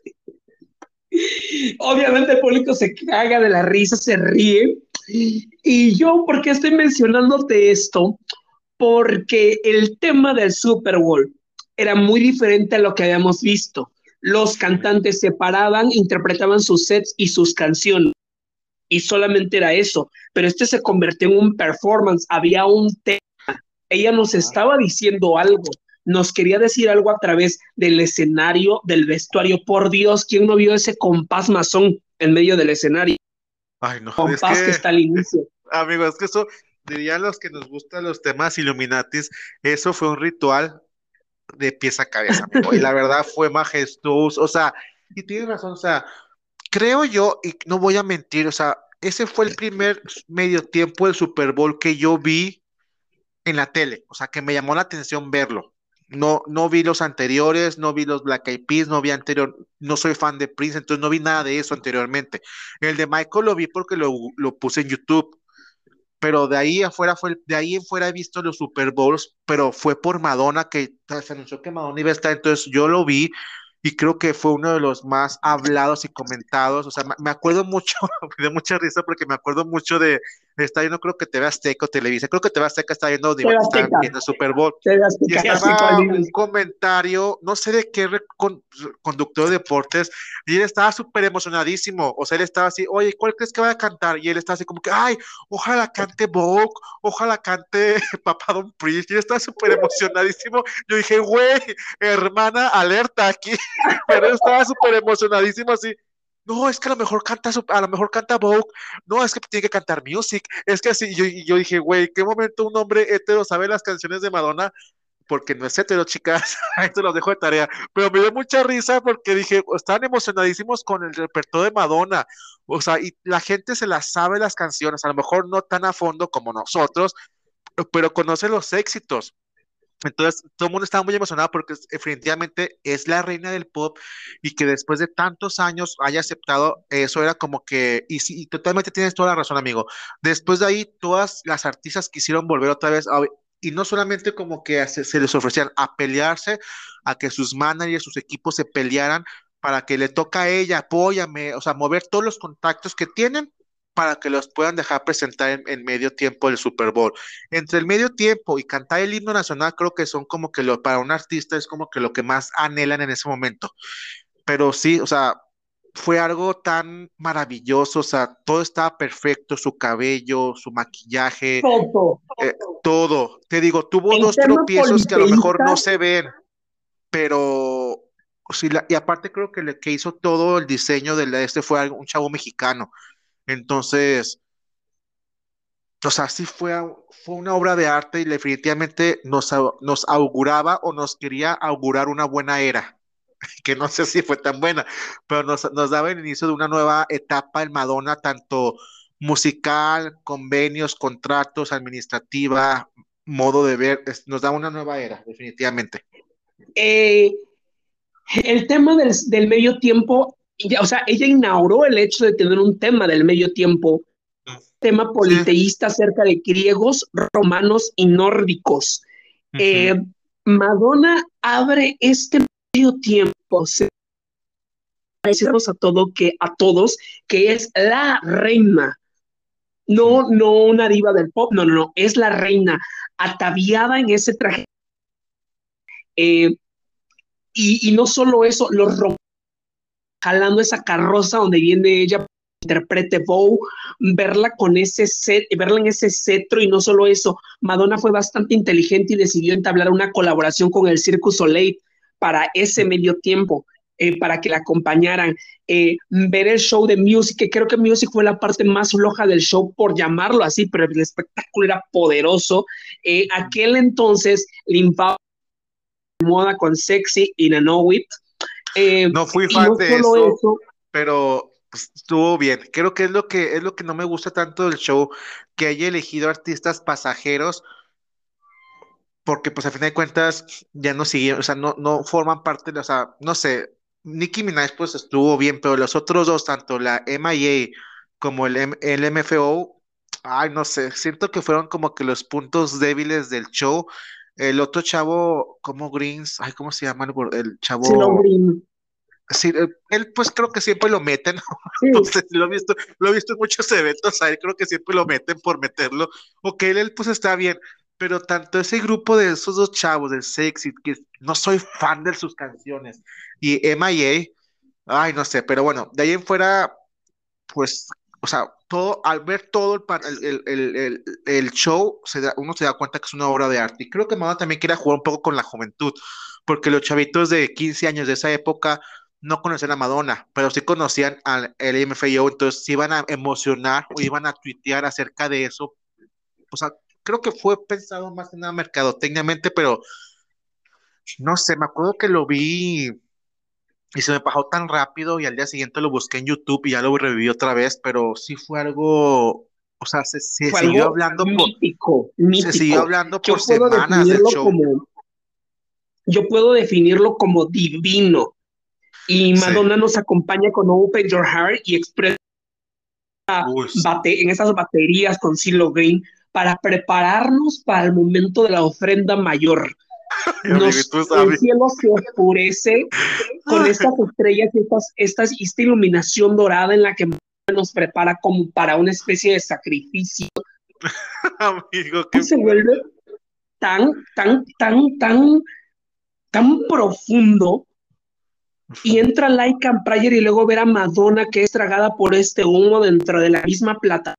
Obviamente el público se caga de la risa, se ríe. Y yo, ¿por qué estoy mencionándote esto? porque el tema del Super Bowl era muy diferente a lo que habíamos visto. Los cantantes se paraban, interpretaban sus sets y sus canciones. Y solamente era eso. Pero este se convirtió en un performance. Había un tema. Ella nos estaba diciendo algo. Nos quería decir algo a través del escenario, del vestuario. Por Dios, ¿quién no vio ese compás masón en medio del escenario? Ay, no. Compás que, que está al inicio. *laughs* Amigos, es que eso dirían los que nos gustan los temas Illuminatis, eso fue un ritual de pieza a cabeza, amigo, y la *laughs* verdad fue majestuoso, o sea, y tienes razón, o sea, creo yo, y no voy a mentir, o sea, ese fue el primer medio tiempo del Super Bowl que yo vi en la tele, o sea, que me llamó la atención verlo. No, no vi los anteriores, no vi los Black Eyed Peas, no vi anterior, no soy fan de Prince, entonces no vi nada de eso anteriormente. El de Michael lo vi porque lo, lo puse en YouTube pero de ahí afuera fue, de ahí en fuera he visto los Super Bowls, pero fue por Madonna que se anunció que Madonna iba a estar, entonces yo lo vi y creo que fue uno de los más hablados y comentados. O sea, me acuerdo mucho, *laughs* me dio mucha risa porque me acuerdo mucho de, está viendo, creo que TV Azteca o Televisa, creo que TV Azteca está viendo, está viendo Super Bowl. y estaba un comentario, no sé de qué conductor de deportes, y él estaba súper emocionadísimo. O sea, él estaba así, oye, ¿cuál crees que va a cantar? Y él estaba así como que, ay, ojalá cante Vogue, ojalá cante *laughs* Papá Don Priest. Y él estaba súper emocionadísimo. Yo dije, güey, hermana, alerta aquí. *laughs* Pero él estaba súper emocionadísimo así no, es que a lo mejor canta, a lo mejor canta Vogue, no, es que tiene que cantar music, es que así, yo, yo dije, güey, ¿qué momento un hombre hetero sabe las canciones de Madonna? Porque no es hetero, chicas, *laughs* esto lo dejo de tarea, pero me dio mucha risa porque dije, están emocionadísimos con el repertorio de Madonna, o sea, y la gente se las sabe las canciones, a lo mejor no tan a fondo como nosotros, pero conoce los éxitos. Entonces, todo el mundo estaba muy emocionado porque definitivamente es la reina del pop y que después de tantos años haya aceptado eso era como que, y, sí, totalmente tienes toda la razón, amigo. Después de ahí, todas las artistas quisieron volver otra vez y no solamente como que se, les ofrecían a pelearse, a que sus managers, sus equipos se pelearan para que le toca a ella, apóyame, o sea, mover todos los contactos que tienen para que los puedan dejar presentar en, medio tiempo del Super Bowl. Entre el medio tiempo y cantar el himno nacional, creo que son como que lo, para un artista es como que lo que más anhelan en ese momento. Pero sí, o sea, fue algo tan maravilloso, o sea, todo estaba perfecto, su cabello, su maquillaje, todo. Eh, todo. Te digo, tuvo dos tropiezos que a lo mejor no se ven, pero sí, y aparte creo que el que hizo todo el diseño de este fue un chavo mexicano. Entonces, o sea, sí fue, fue una obra de arte y definitivamente nos, nos auguraba o nos quería augurar una buena era, *laughs* que no sé si fue tan buena, pero nos, nos daba el inicio de una nueva etapa en Madonna, tanto musical, convenios, contratos, administrativa, modo de ver, nos da una nueva era, definitivamente. Eh, el tema del, del medio tiempo o sea, ella inauguró el hecho de tener un tema del medio tiempo, tema politeísta acerca de griegos, romanos y nórdicos. Eh, Madonna abre este medio tiempo, decirnos a todo que a todos que es la reina, no, no una diva del pop, no, no, no, es la reina ataviada en ese traje. Eh, y, y, no solo eso, los romanos jalando esa carroza donde viene ella interprete Bow, verla con ese set, verla en ese cetro y no solo eso, Madonna fue bastante inteligente y decidió entablar una colaboración con el Circus Soleil para ese medio tiempo. Eh, para que la acompañaran, eh, ver el show de Music, que creo que Music fue la parte más floja del show, por llamarlo así, pero el espectáculo era poderoso. Eh, aquel entonces limpiaba moda con Sexy y Know It, eh, no fui fan de eso, pero pues, estuvo bien. Creo que es lo que es lo que no me gusta tanto del show, que haya elegido artistas pasajeros, porque pues a fin de cuentas ya no siguen, o sea, no, no forman parte de, o sea, no sé, Nicki Minaj pues estuvo bien, pero los otros dos, tanto la MIA como el, el MFO, ay, no sé, siento que fueron como que los puntos débiles del show el otro chavo, como Greens, ay, ¿cómo se llama el, chavo? Sí, eh, él pues creo que siempre lo meten, *laughs* lo he visto, lo he visto en muchos eventos, a él creo que siempre lo meten por meterlo, ok, él pues está bien, pero tanto ese grupo de esos dos chavos, del Sexy, que no soy fan de sus canciones, y MIA, ay, no sé, pero bueno, de ahí en fuera, pues o sea, todo, al ver todo el, show, uno se da cuenta que es una obra de arte. Y creo que Madonna también quiere jugar un poco con la juventud, porque los chavitos de 15 años de esa época no conocían a Madonna, pero sí conocían al MFAO, entonces se iban a emocionar o iban a tuitear acerca de eso. O sea, creo que fue pensado más en nada mercadotecniamente, pero no sé, me acuerdo que lo vi y se me pasó tan rápido y al día siguiente lo busqué en YouTube y ya lo reviví otra vez, pero sí fue algo, o sea, se, siguió hablando mítico, por, se siguió hablando por semanas del show. Como, yo puedo definirlo como divino. Y Madonna nos acompaña con Open Your Heart y Express en esas baterías con Silo Green para prepararnos para el momento de la ofrenda mayor. *laughs* Nos, el cielo se oscurece con estas estrellas y estas, esta iluminación dorada en la que nos prepara como para una especie de sacrificio. *laughs* Amigo, que se vuelve tan, tan, tan, tan, tan profundo y *laughs* entra Like and Prayer y luego ver a Madonna que es tragada por este humo dentro de la misma plata.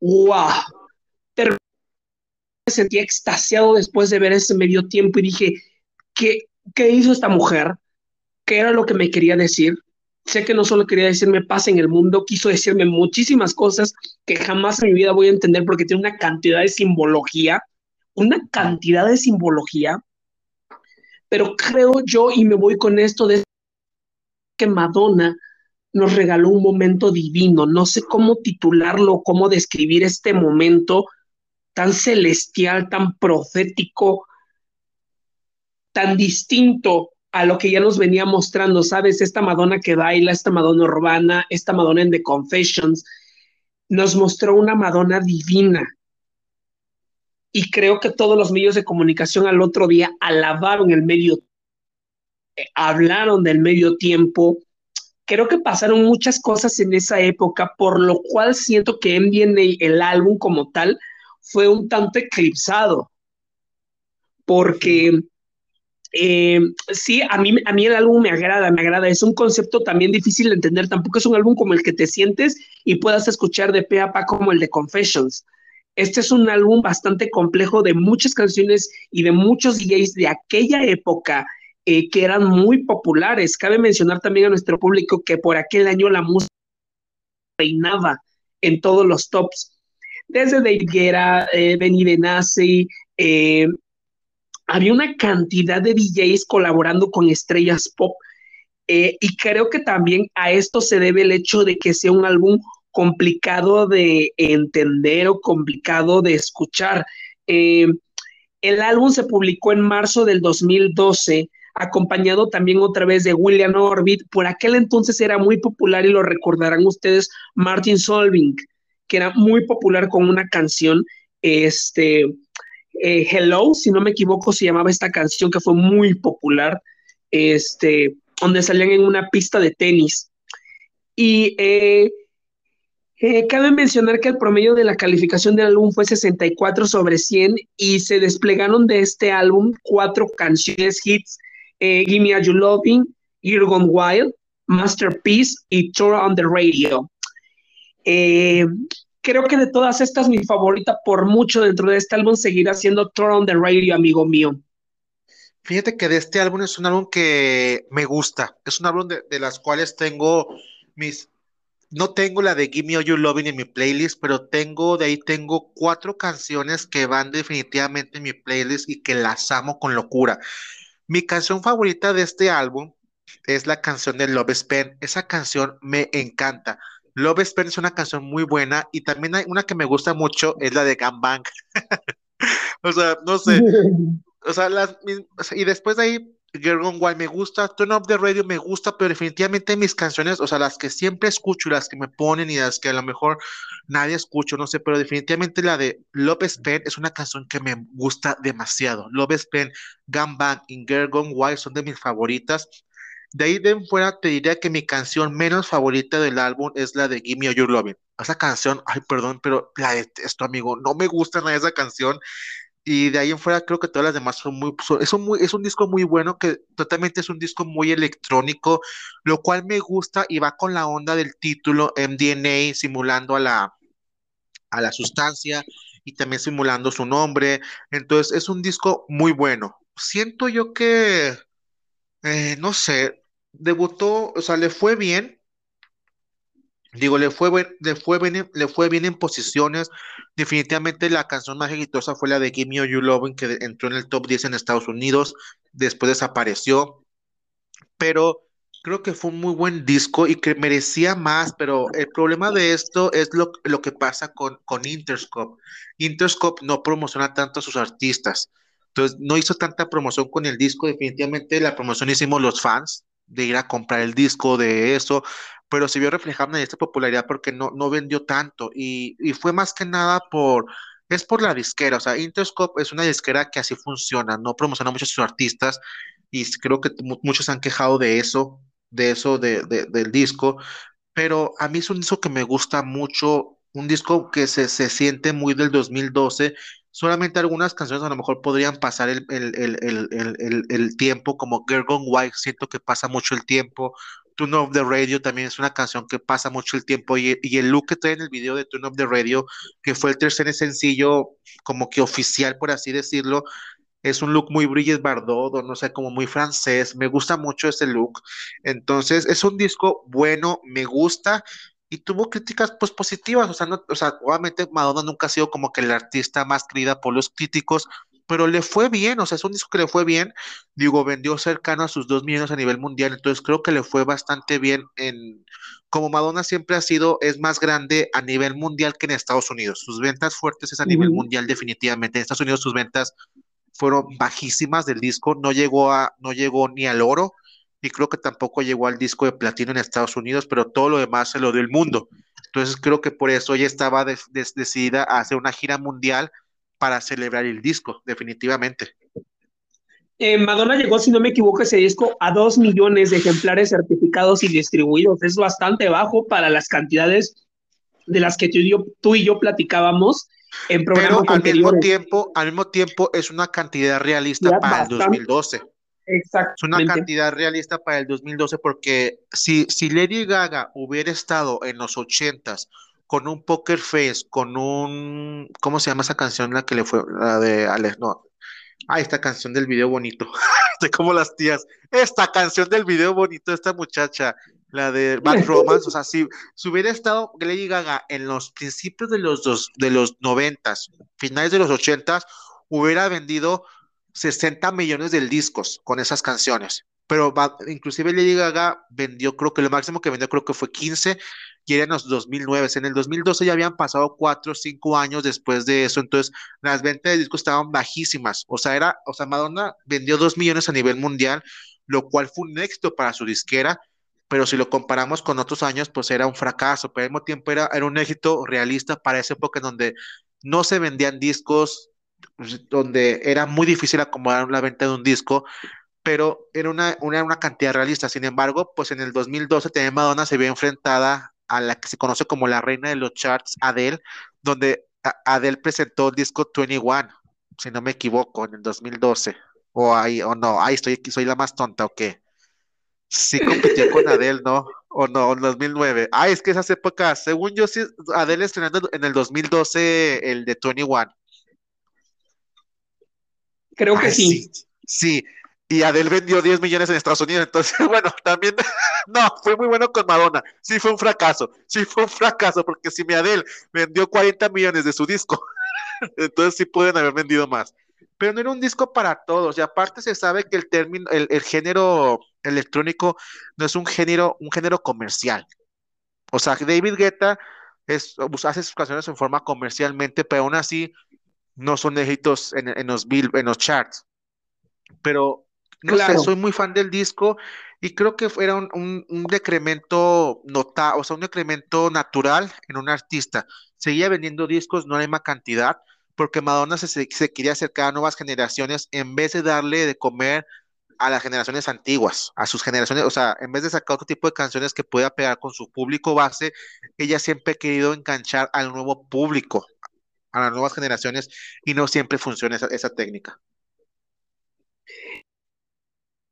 ¡Wow! Me sentí extasiado después de ver ese medio tiempo y dije, ¿qué, ¿qué hizo esta mujer? ¿Qué era lo que me quería decir? Sé que no solo quería decirme paz en el mundo, quiso decirme muchísimas cosas que jamás en mi vida voy a entender porque tiene una cantidad de simbología, una cantidad de simbología pero creo yo, y me voy con esto de que Madonna nos regaló un momento divino. No sé cómo titularlo, cómo describir este momento tan celestial, tan profético, tan distinto a lo que ya nos venía mostrando, ¿sabes? Esta Madonna que baila, esta Madonna urbana, esta Madonna en The Confessions, nos mostró una Madonna divina, y creo que todos los medios de comunicación al otro día alabaron el medio, eh, hablaron del medio tiempo. Creo que pasaron muchas cosas en esa época, por lo cual siento que MDNA, el álbum como tal, fue un tanto eclipsado. Porque eh, sí, a mí, a mí el álbum me agrada, me agrada. Es un concepto también difícil de entender. Tampoco es un álbum como el que te sientes y puedas escuchar de pe a pa como el de Confessions. Este es un álbum bastante complejo de muchas canciones y de muchos DJs de aquella época eh, que eran muy populares. Cabe mencionar también a nuestro público que por aquel año la música reinaba en todos los tops. Desde David Guerra, eh, Benny Benassi, eh, había una cantidad de DJs colaborando con estrellas pop. y creo que también a esto se debe el hecho de que sea un álbum complicado de entender o complicado de escuchar. Eh, el álbum se publicó en marzo del 2012, acompañado también otra vez de William Orbit. Por aquel entonces era muy popular y lo recordarán ustedes, Martin Solving, que era muy popular con una canción, este, eh, Hello, si no me equivoco, se llamaba esta canción que fue muy popular, este, donde salían en una pista de tenis. Y eh, eh, cabe mencionar que el promedio de la calificación del álbum fue 64 sobre 100 y se desplegaron de este álbum cuatro canciones hits, eh, Gimme a You Loving, You're Gone Wild, Masterpiece y Tour on the Radio. Creo que de todas estas mi favorita por mucho dentro de este álbum seguirá siendo Tour on the Radio, amigo mío. Fíjate que de este álbum es un álbum que me gusta, es un álbum de las cuales tengo mis no tengo la de Give Me All You Loving en mi playlist, pero tengo, de ahí tengo cuatro canciones que van definitivamente en mi playlist y que las amo con locura. Mi canción favorita de este álbum es la canción de Love Spend. Esa canción me encanta. Love Spend es una canción muy buena y también hay una que me gusta mucho, es la de Gambang. *laughs* o sea, no sé. *laughs* O sea, las, y después de ahí Gergon Wild me gusta, Turn Up the Radio me gusta, pero definitivamente mis canciones, o sea, las que siempre escucho, las que me ponen y las que a lo mejor nadie escucho, no sé, pero definitivamente la de Love Pen es una canción que me gusta demasiado. Love Pen, Gambang y Gergon Wild son de mis favoritas. De ahí de fuera te diría que mi canción menos favorita del álbum es la de Gimme Your Loving. Esa canción, ay, perdón, pero la detesto, amigo. No me gusta nada esa canción. Y de ahí en fuera creo que todas las demás son muy, es, un muy, disco muy bueno, que totalmente es un disco muy electrónico, lo cual me gusta y va con la onda del título MDNA, simulando a la, a la sustancia y también simulando su nombre. Entonces es un disco muy bueno. Siento yo que, eh, no sé, debutó, o sea, le fue bien, Digo, le fue, le, fue bien, le fue bien en posiciones. Definitivamente la canción más exitosa fue la de Give Me You Loving, que entró en el top 10 en Estados Unidos. Después desapareció. Pero creo que fue un muy buen disco y que merecía más. Pero el problema de esto es lo, lo que pasa con, con Interscope. Interscope no promociona tanto a sus artistas. Entonces, no hizo tanta promoción con el disco. Definitivamente la promoción hicimos los fans de ir a comprar el disco de eso, pero se vio reflejada en esta popularidad porque no, no vendió tanto y, y fue más que nada por, es por la disquera, o sea, Interscope es una disquera que así funciona, no promociona mucho a sus artistas y creo que muchos han quejado de eso, de eso de, del disco, pero a mí es un disco que me gusta mucho, un disco que se, se siente muy del 2012 solamente algunas canciones a lo mejor podrían pasar el, el, el, el tiempo, como Girl Gone White, siento que pasa mucho el tiempo. Turn of the Radio también es una canción que pasa mucho el tiempo y, el look que trae en el video de Turn of the Radio, que fue el tercer sencillo como que oficial, por así decirlo, es un look muy Brigitte Bardot, no sé, como muy francés, me gusta mucho ese look. Entonces, es un disco bueno, me gusta, y tuvo críticas pues positivas, o sea, no, o sea, obviamente Madonna nunca ha sido como que la artista más querida por los críticos, pero le fue bien, o sea, es un disco que le fue bien, digo, vendió cercano a sus dos millones a nivel mundial, entonces creo que le fue bastante bien en, como Madonna siempre ha sido, es más grande a nivel mundial que en Estados Unidos, sus ventas fuertes es a nivel mundial definitivamente, en Estados Unidos sus ventas fueron bajísimas del disco, no llegó a, no llegó ni al oro, y creo que tampoco llegó al disco de platino en Estados Unidos, pero todo lo demás se lo dio el mundo. Entonces creo que por eso ella estaba decidida a hacer una gira mundial para celebrar el disco, definitivamente. Eh, Madonna llegó, si no me equivoco, ese disco a dos millones de ejemplares certificados y distribuidos. Es bastante bajo para las cantidades de las que tú y yo, tú y yo platicábamos en programas Pero al mismo tiempo, al mismo tiempo es una cantidad realista para el 2012. Es una cantidad realista para el 2012 porque si, si Lady Gaga hubiera estado en los 80s con un Poker Face, con un, ¿cómo se llama esa canción la que le fue? La de Alex, no. Ah, esta canción del video bonito. *laughs* de como las tías. Esta canción del video bonito, esta muchacha, la de Bad *laughs* Romance, o sea, si, si, hubiera estado Lady Gaga en los principios de los dos, de los noventas, finales de los ochentas, hubiera vendido 60 millones de discos con esas canciones. Pero inclusive Lady Gaga vendió, creo que lo máximo que vendió creo que fue 15 y era en los 2009. En el 2012 ya habían pasado 4 o 5 años después de eso, entonces las ventas de discos estaban bajísimas. O sea, era, o sea, Madonna vendió 2 millones a nivel mundial, lo cual fue un éxito para su disquera, pero si lo comparamos con otros años, pues era un fracaso, pero al mismo tiempo era, era un éxito realista para esa época en donde no se vendían discos, donde era muy difícil acomodar la venta de un disco, pero era una, una, una cantidad realista. Sin embargo, pues en el 2012 también Madonna se vio enfrentada a la que se conoce como la reina de los charts, Adele, donde Adele presentó el disco 21, si no me equivoco, en el 2012. O ahí, o no, ahí estoy, soy la más tonta, ¿o qué? Sí compitió con *laughs* Adele, ¿no? O no, en 2009. Ah, es que esas épocas, según yo, sí, Adele estrenando en el 2012 el de 21. Creo que sí. sí. y Adele vendió 10 millones en Estados Unidos, entonces, *laughs* bueno, también, *laughs* no, fue muy bueno con Madonna, sí fue un fracaso, sí fue un fracaso, porque si mi Adele vendió 40 millones de su disco, *laughs* entonces sí pueden haber vendido más. Pero no era un disco para todos, y aparte se sabe que el término, el, el género electrónico no es un género, un género comercial. O sea, David Guetta es, hace sus canciones en forma comercialmente, pero aún así no son éxitos en, en, los bill, en los charts. Pero no sé, soy muy fan del disco y creo que era un, un, un decremento nota, o sea, un decremento natural en un artista. Seguía vendiendo discos, no la misma cantidad, porque Madonna se, se quería acercar a nuevas generaciones en vez de darle de comer a las generaciones antiguas, a sus generaciones, o sea, en vez de sacar otro tipo de canciones que pueda pegar con su público base, ella siempre ha querido enganchar al nuevo público, a las nuevas generaciones y no siempre funciona esa, esa técnica.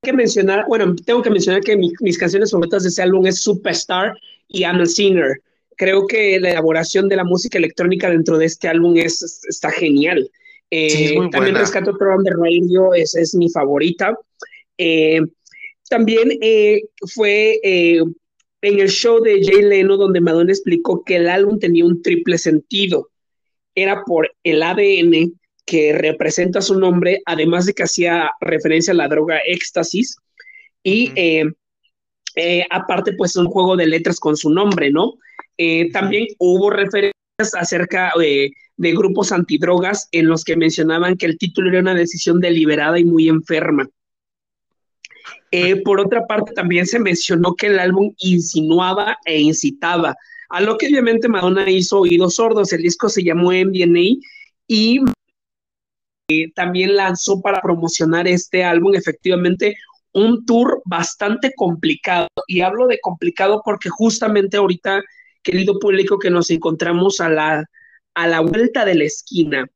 que mencionar, bueno, tengo que mencionar que mi, mis canciones favoritas de ese álbum es Superstar y I'm a Singer. Creo que la elaboración de la música electrónica dentro de este álbum es, está genial. Eh, sí, también Rescato Program de Radio es, es mi favorita. Eh, también eh, fue eh, en el show de Jay Leno donde Madonna explicó que el álbum tenía un triple sentido era por el ADN que representa su nombre, además de que hacía referencia a la droga éxtasis, y eh, eh, aparte, pues un juego de letras con su nombre, ¿no? Eh, también hubo referencias acerca de grupos antidrogas en los que mencionaban que el título era una decisión deliberada y muy enferma. Por otra parte, también se mencionó que el álbum insinuaba e incitaba, a lo que obviamente Madonna hizo oídos sordos. El disco se llamó MDNA y eh, también lanzó para promocionar este álbum efectivamente un tour bastante complicado. Y hablo de complicado porque justamente ahorita, querido público, que nos encontramos a la, a la vuelta de la esquina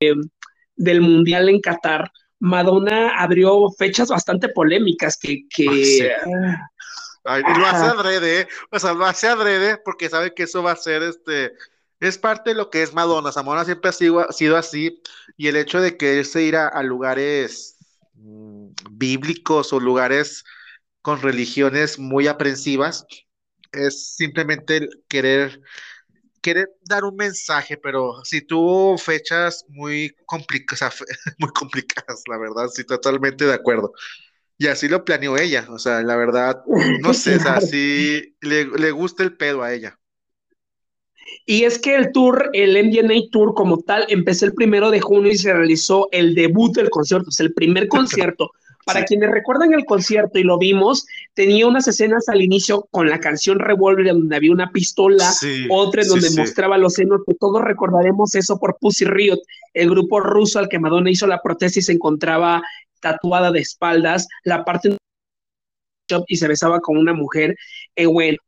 eh, del Mundial en Qatar, Madonna abrió fechas bastante polémicas que... que ah, lo hace adrede, o sea, lo hace adrede porque sabe que eso va a ser este, es parte de lo que es Madonna. Madonna siempre ha sido, sido así y el hecho de que se ir a, lugares mm, bíblicos o lugares con religiones muy aprensivas es simplemente querer querer dar un mensaje, pero si tuvo fechas muy complicadas, *laughs* muy complicadas, la verdad, sí, totalmente de acuerdo. Y así lo planeó ella, o sea, la verdad, *laughs* no sé, o sea, sí le, le gusta el pedo a ella. Y es que el tour, el MDNA Tour como tal, empezó el primero de junio y se realizó el debut del concierto, es el primer *laughs* concierto. Para quienes recuerdan el concierto y lo vimos, tenía unas escenas al inicio con la canción Revolver, donde había una pistola, otra en donde mostraba los senos, que todos recordaremos eso por Pussy Riot, el grupo ruso al que Madonna hizo la prótesis se encontraba tatuada de espaldas, la parte y se besaba con una mujer. Eh, bueno,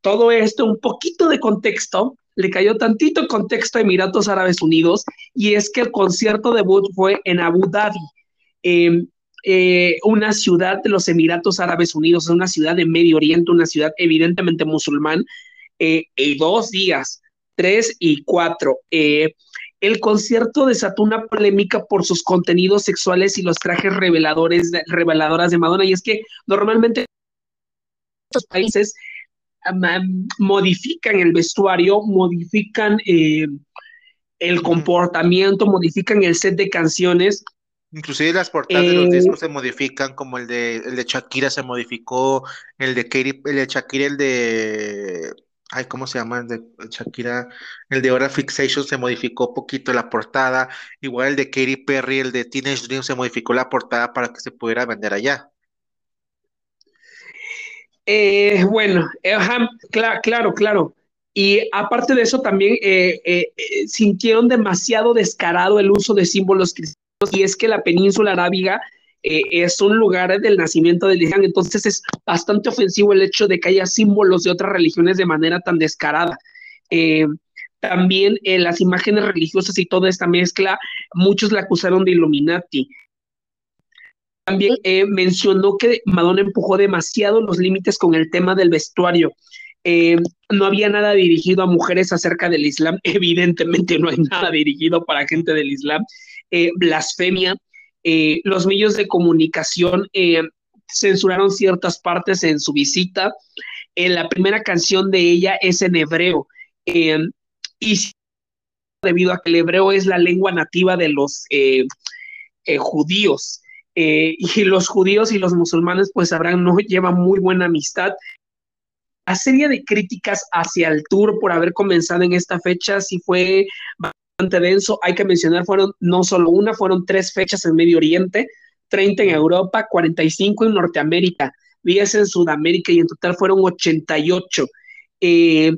todo esto, un poquito de contexto, le cayó tantito contexto a Emiratos Árabes Unidos, y es que el concierto debut fue en Abu Dhabi. Em, eh, una ciudad de los Emiratos Árabes Unidos, una ciudad de Medio Oriente, una ciudad evidentemente musulmán, eh, y dos días, tres y cuatro. Eh, el concierto desató una polémica por sus contenidos sexuales y los trajes reveladores, reveladoras de Madonna, y es que normalmente en estos países modifican el vestuario, modifican el comportamiento, modifican el set de canciones Inclusive las portadas de los eh, discos se modifican, como el de, el de Shakira se modificó, el de Katy, el de Shakira, el de ay, ¿cómo se llama? El de Shakira, el de Hora Fixation se modificó poquito la portada, igual el de Katy Perry, el de Teenage Dream se modificó la portada para que se pudiera vender allá. Eh, bueno, eh, claro, claro. Y aparte de eso, también sintieron demasiado descarado el uso de símbolos cristianos y es que la península arábiga eh, es un lugar del nacimiento del Islam, entonces es bastante ofensivo el hecho de que haya símbolos de otras religiones de manera tan descarada. Eh, también eh, las imágenes religiosas y toda esta mezcla, muchos la acusaron de Illuminati. También mencionó que Madonna empujó demasiado los límites con el tema del vestuario. no había nada dirigido a mujeres acerca del Islam, *laughs* evidentemente no hay nada dirigido para gente del Islam, eh, blasfemia. Eh, los medios de comunicación eh, censuraron ciertas partes en su visita. la primera canción de ella es en hebreo. y debido a que el hebreo es la lengua nativa de los judíos. y los judíos y los musulmanes, pues sabrán, no llevan muy buena amistad. La serie de críticas hacia el tour por haber comenzado en esta fecha sí fue denso. Hay que mencionar, fueron no solo una, fueron tres fechas en Medio Oriente, 30 en Europa, 45 en Norteamérica, 10 en Sudamérica y en total fueron 88. Eh,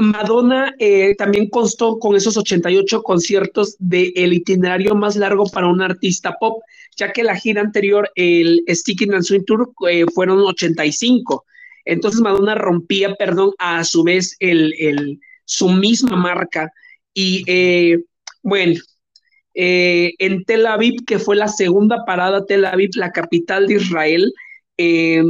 Madonna eh, también constó con esos 88 conciertos del itinerario más largo para un artista pop, ya que la gira anterior, el Sticking and Swing Tour, eh, fueron 85. Entonces Madonna rompía, perdón, a su vez el, el, su misma marca y eh, bueno, eh, en Tel Aviv, que fue la segunda parada, Tel Aviv, la capital de Israel, eh,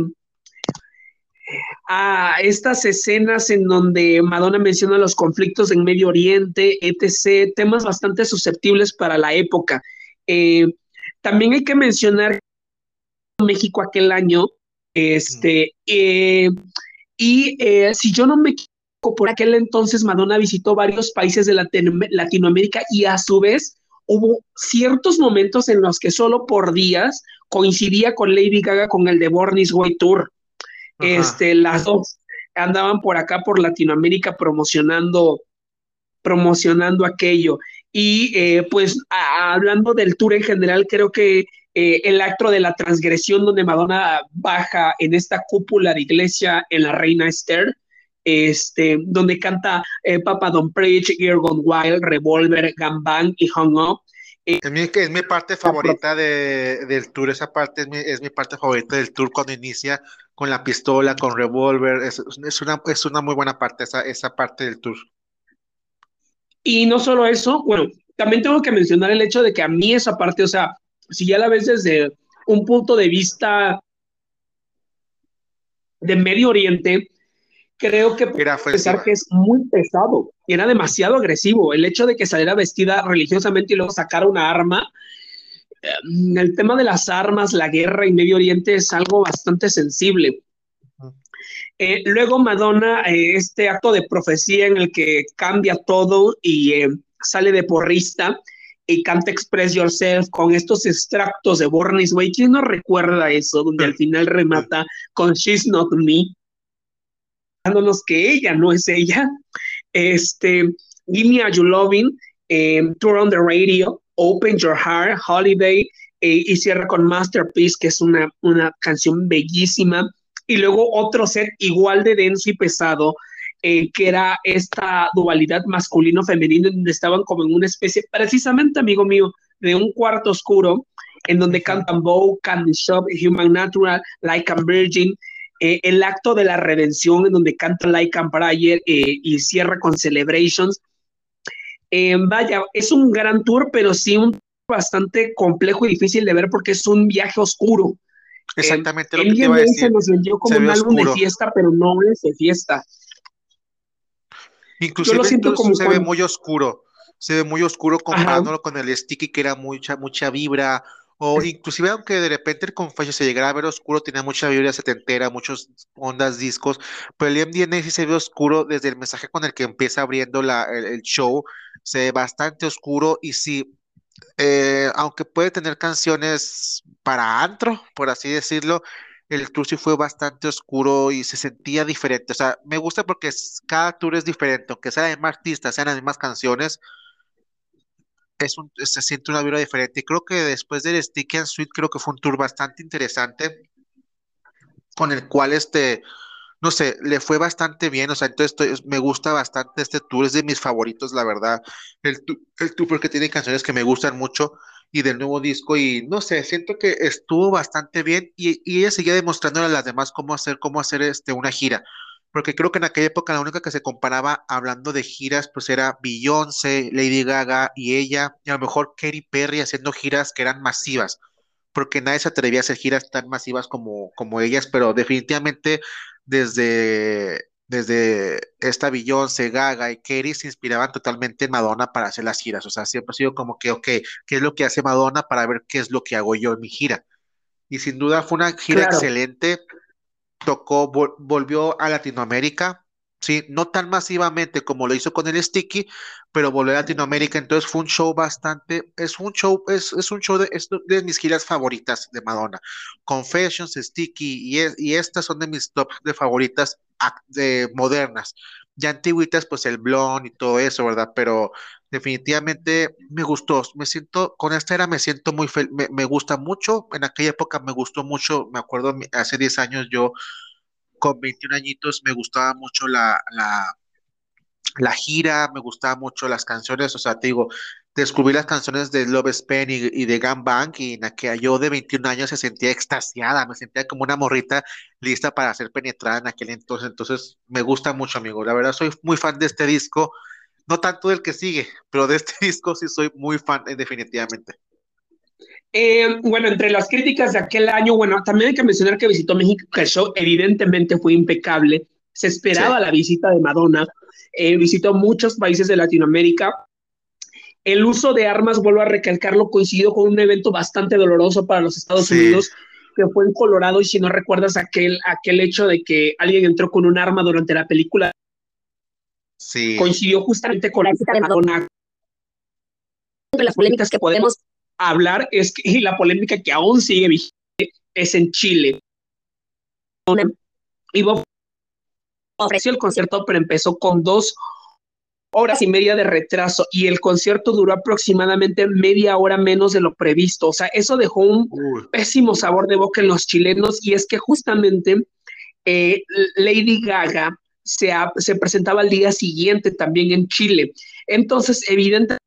a estas escenas en donde Madonna menciona los conflictos en Medio Oriente, etc., temas bastante susceptibles para la época. también hay que mencionar México aquel año, este, y si yo no me por aquel entonces Madonna visitó varios países de Latinoamérica y a su vez hubo ciertos momentos en los que solo por días coincidía con Lady Gaga con el de Bornis Way Tour. Este, las dos andaban por acá por Latinoamérica promocionando promocionando aquello. Y eh, pues hablando del tour en general, creo que eh, el acto de la transgresión donde Madonna baja en esta cúpula de iglesia en la Reina Esther, este, donde canta eh, Papa Don't Preach, Ear Gone Wild, Revolver, Gambang y Hung Up. Eh, es, mi, es mi parte favorita de, del tour, esa parte es mi, es mi, parte favorita del tour cuando inicia con la pistola, con Revolver, es, es, una, es una muy buena parte esa, esa parte del tour. Y no solo eso, bueno, también tengo que mencionar el hecho de que a mí esa parte, o sea, si ya la ves desde un punto de vista de Medio Oriente, creo que era pensar que es muy pesado y era demasiado agresivo. El hecho de que saliera vestida religiosamente y luego sacara una arma, eh, el tema de las armas, la guerra en Medio Oriente es algo bastante sensible. Eh, luego Madonna, eh, este acto de profecía en el que cambia todo y eh, sale de porrista y canta Express Yourself con estos extractos de Bornis Way. ¿Quién no recuerda eso? Donde al final remata con She's Not Me, dándonos que ella no es ella. Este, Give Me a You Loving, Tour on the Radio, Open Your Heart, Holiday, y cierra con Masterpiece, que es una, una canción bellísima y luego otro set igual de denso y pesado, eh, que era esta dualidad masculino-femenino, donde estaban como en una especie, precisamente, amigo mío, de un cuarto oscuro, en donde cantan Bow, Candy Shop, Human Natural, Like a Virgin, eh, el acto de la redención, en donde canta Like a Prayer eh, y cierra con Celebrations. vaya, es un gran tour, pero sí un bastante complejo y difícil de ver porque es un viaje oscuro. Exactamente lo que te iba a decir. Se nos vendió como un álbum de fiesta, pero no es de fiesta. Inclusive lo siento como se ve muy oscuro. Se ve muy oscuro comparándolo con el Sticky, que era mucha, mucha vibra. O inclusive aunque de repente el Confession se llegara a ver oscuro, tenía mucha vibra setentera, muchos ondas discos, pero el MDNA sí se ve oscuro desde el mensaje con el que empieza abriendo la, el, el show, se ve bastante oscuro y sí, eh, aunque puede tener canciones para antro, por así decirlo, el tour sí fue bastante oscuro y se sentía diferente. O sea, me gusta porque cada tour es diferente, aunque sea de más artistas, sean las mismas canciones, es un, se siente una vibra diferente. Y creo que después del Sticky and Sweet, creo que fue un tour bastante interesante, con el cual este no sé, le fue bastante bien, o sea, entonces me gusta bastante este tour, es de mis favoritos, la verdad, el, el tour porque tiene canciones que me gustan mucho y del nuevo disco y no sé, siento que estuvo bastante bien y, y ella seguía demostrando a las demás cómo hacer, cómo hacer este, una gira, porque creo que en aquella época la única que se comparaba hablando de giras pues era Beyoncé, Lady Gaga y ella, y a lo mejor Katy Perry haciendo giras que eran masivas porque nadie se atrevía a hacer giras tan masivas como, como ellas, pero definitivamente desde, desde esta Beyoncé, Gaga y Katy se inspiraban totalmente en Madonna para hacer las giras. O sea, siempre ha sido como que, ok, ¿qué es lo que hace Madonna para ver qué es lo que hago yo en mi gira? Y sin duda fue una gira excelente. Tocó, volvió a Latinoamérica, sí, no tan masivamente como lo hizo con el Sticky, pero volvió a Latinoamérica, entonces fue un show bastante, es un show, es, es un show de, de mis giras favoritas de Madonna. Confessions, Sticky y, y estas son de mis top de favoritas de, modernas. Ya antiguitas, pues el Blonde y todo eso, ¿verdad? Pero definitivamente me gustó, me siento, con esta era me siento muy feliz, me, me gusta mucho, en aquella época me gustó mucho, me acuerdo hace 10 años yo con 21 añitos me gustaba mucho la, la, la gira, me gustaban mucho las canciones, o sea, te digo, descubrí las canciones de Love Spen y, y de Gun Bank y en la que yo de 21 años se sentía extasiada, me sentía como una morrita lista para ser penetrada en aquel entonces, entonces me gusta mucho, amigo, la verdad soy muy fan de este disco, no tanto del que sigue, pero de este *laughs* disco sí soy muy fan eh, definitivamente. Eh, bueno, entre las críticas de aquel año, bueno, también hay que mencionar que visitó México, que el show evidentemente fue impecable. Se esperaba sí. la visita de Madonna. Eh, visitó muchos países de Latinoamérica. El uso de armas, vuelvo a recalcarlo, coincidió con un evento bastante doloroso para los Estados sí. Unidos, que fue en Colorado. Y si no recuerdas aquel, aquel hecho de que alguien entró con un arma durante la película, sí. coincidió justamente con la visita de Madonna. Entre las polémicas que podemos hablar es que y la polémica que aún sigue vigente es en Chile. Iba ofreció el concierto, pero empezó con dos horas y media de retraso y el concierto duró aproximadamente media hora menos de lo previsto. O sea, eso dejó un pésimo sabor de boca en los chilenos y es que justamente eh, Lady Gaga se, se, presentaba al día siguiente también en Chile. Entonces, evidentemente,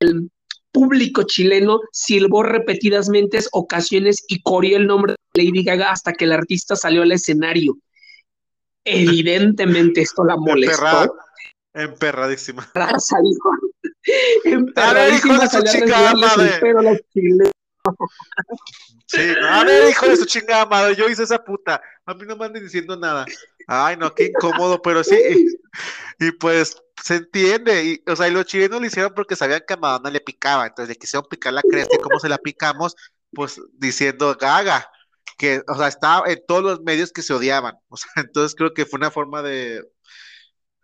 el público chileno silbó repetidamente ocasiones y corrió el nombre de Lady Gaga hasta que el artista salió al escenario. Evidentemente esto la molestó. Emperradísima. *laughs* Raza, hijo. Emperradísima. A ver, hijo de su chingada madre. Sí, *laughs* a ver, hijo de su chingada madre, yo hice esa puta. A mí no me anden diciendo nada. Ay, no, qué incómodo, pero sí. Y, pues se entiende. Y, o sea, y los chilenos lo hicieron porque sabían que a Madonna le picaba. Entonces le quisieron picar la cresta. ¿Y cómo se la picamos? Pues diciendo gaga. Que, o sea, estaba en todos los medios que se odiaban. O sea, *laughs* entonces creo que fue una forma de,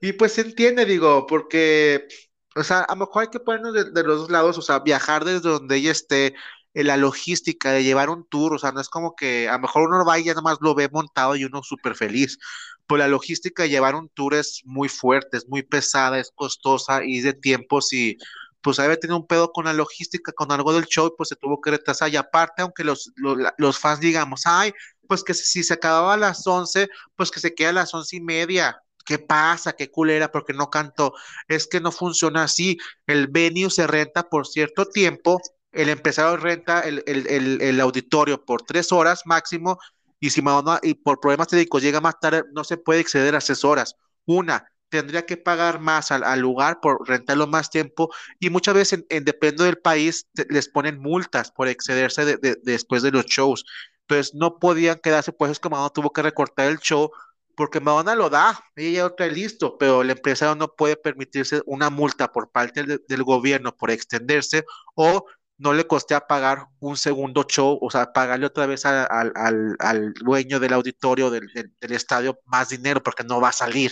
y pues se entiende, digo, porque, o sea, a lo mejor hay que ponernos de, los dos lados, o sea, viajar desde donde ella esté, la logística de llevar un tour, o sea, no es como que a lo mejor uno va y ya nomás lo ve montado y uno súper feliz. Pues la logística de llevar un tour es muy fuerte, es muy pesada, es costosa y de tiempos y pues había tenido un pedo con la logística, con algo del show, pues se tuvo que retrasar. Y aparte, aunque los, los, los fans digamos, ay, pues que si se acababa a las 11, pues que se queda a las once y media ¿Qué pasa? ¿Qué culera? Porque no cantó. Es que no funciona así. El venue se renta por cierto tiempo, el empresario renta el, auditorio por tres horas máximo, y si Madonna, y por problemas técnicos llega más tarde, no se puede exceder a seis horas. Una, tendría que pagar más al, lugar por rentarlo más tiempo, y muchas veces, en, depende del país, les ponen multas por excederse después de los shows. Entonces, no podían quedarse, pues es que Madonna tuvo que recortar el show porque Madonna lo da, ella otra listo, pero el empresario no puede permitirse una multa por parte del gobierno por extenderse o no le costea pagar un segundo show, o sea, pagarle otra vez al, dueño del auditorio del, estadio más dinero porque no va a salir.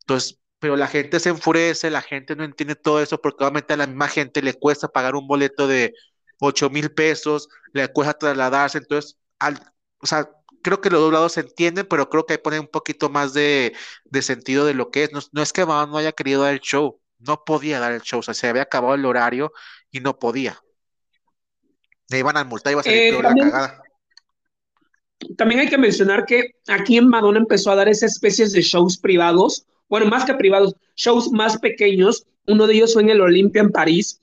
Entonces, pero la gente se enfurece, la gente no entiende todo eso porque obviamente a la misma gente le cuesta pagar un boleto de 8 mil pesos, le cuesta trasladarse, entonces, al, o sea, creo que los dos lados se entienden, pero creo que hay pone un poquito más de, sentido de lo que es. No, es que Madonna no haya querido dar el show, no podía dar el show, o sea, se había acabado el horario y no podía. Le iban a multar, iba a salir eh, también, la cagada. También hay que mencionar que aquí en Madonna empezó a dar esas especies de shows privados, bueno, más que privados, shows más pequeños. Uno de ellos fue en el Olimpia en París,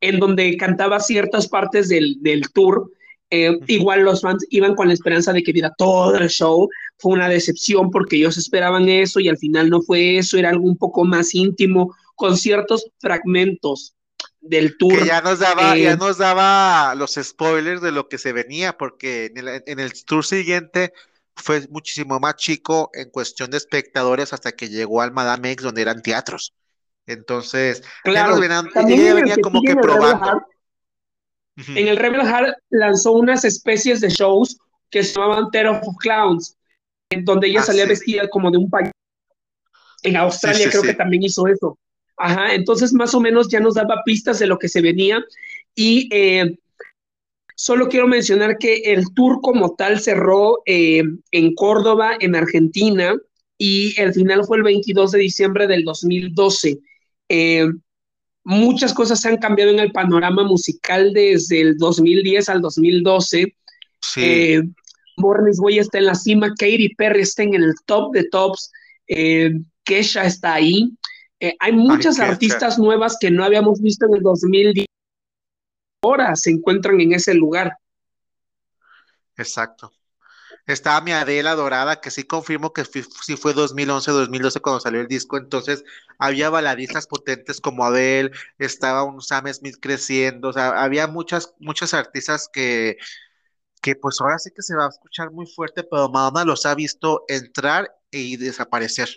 en donde cantaba ciertas partes del, del tour eh, igual los fans iban con la esperanza de que viera todo el show. Fue una decepción porque ellos esperaban eso y al final no fue eso, era algo un poco más íntimo, con ciertos fragmentos del tour. Que ya nos daba, ya eh, nos daba los spoilers de lo que se venía, porque en el, en el tour siguiente fue muchísimo más chico en cuestión de espectadores hasta que llegó al Madame X, donde eran teatros. Entonces, claro, ya nos venían, venía como que probando. En el Rebel Heart lanzó unas especies de shows que se llamaban Terror of Clowns, en donde ella ah, salía vestida como de un país. En Australia creo que también hizo eso. Ajá, entonces más o menos ya nos daba pistas de lo que se venía y eh, solo quiero mencionar que el tour como tal cerró eh, en Córdoba, en Argentina, y el final fue el 22 de diciembre del 2012. Eh, muchas cosas han cambiado en el panorama musical desde el 2010 al 2012. Sí. Eh, Way está en la cima, Katy Perry está en el top de tops, eh, Kesha está ahí. Eh, hay muchas artistas nuevas que no habíamos visto en el 2010. Ahora se encuentran en ese lugar. Exacto. Estaba mi Adela Dorada, que sí confirmo que sí fue 2011-2012 cuando salió el disco, entonces había baladistas potentes como Adele, estaba un Sam Smith creciendo, o sea, había muchas, muchas artistas que, que pues ahora sí que se va a escuchar muy fuerte, pero Madonna los ha visto entrar y desaparecer.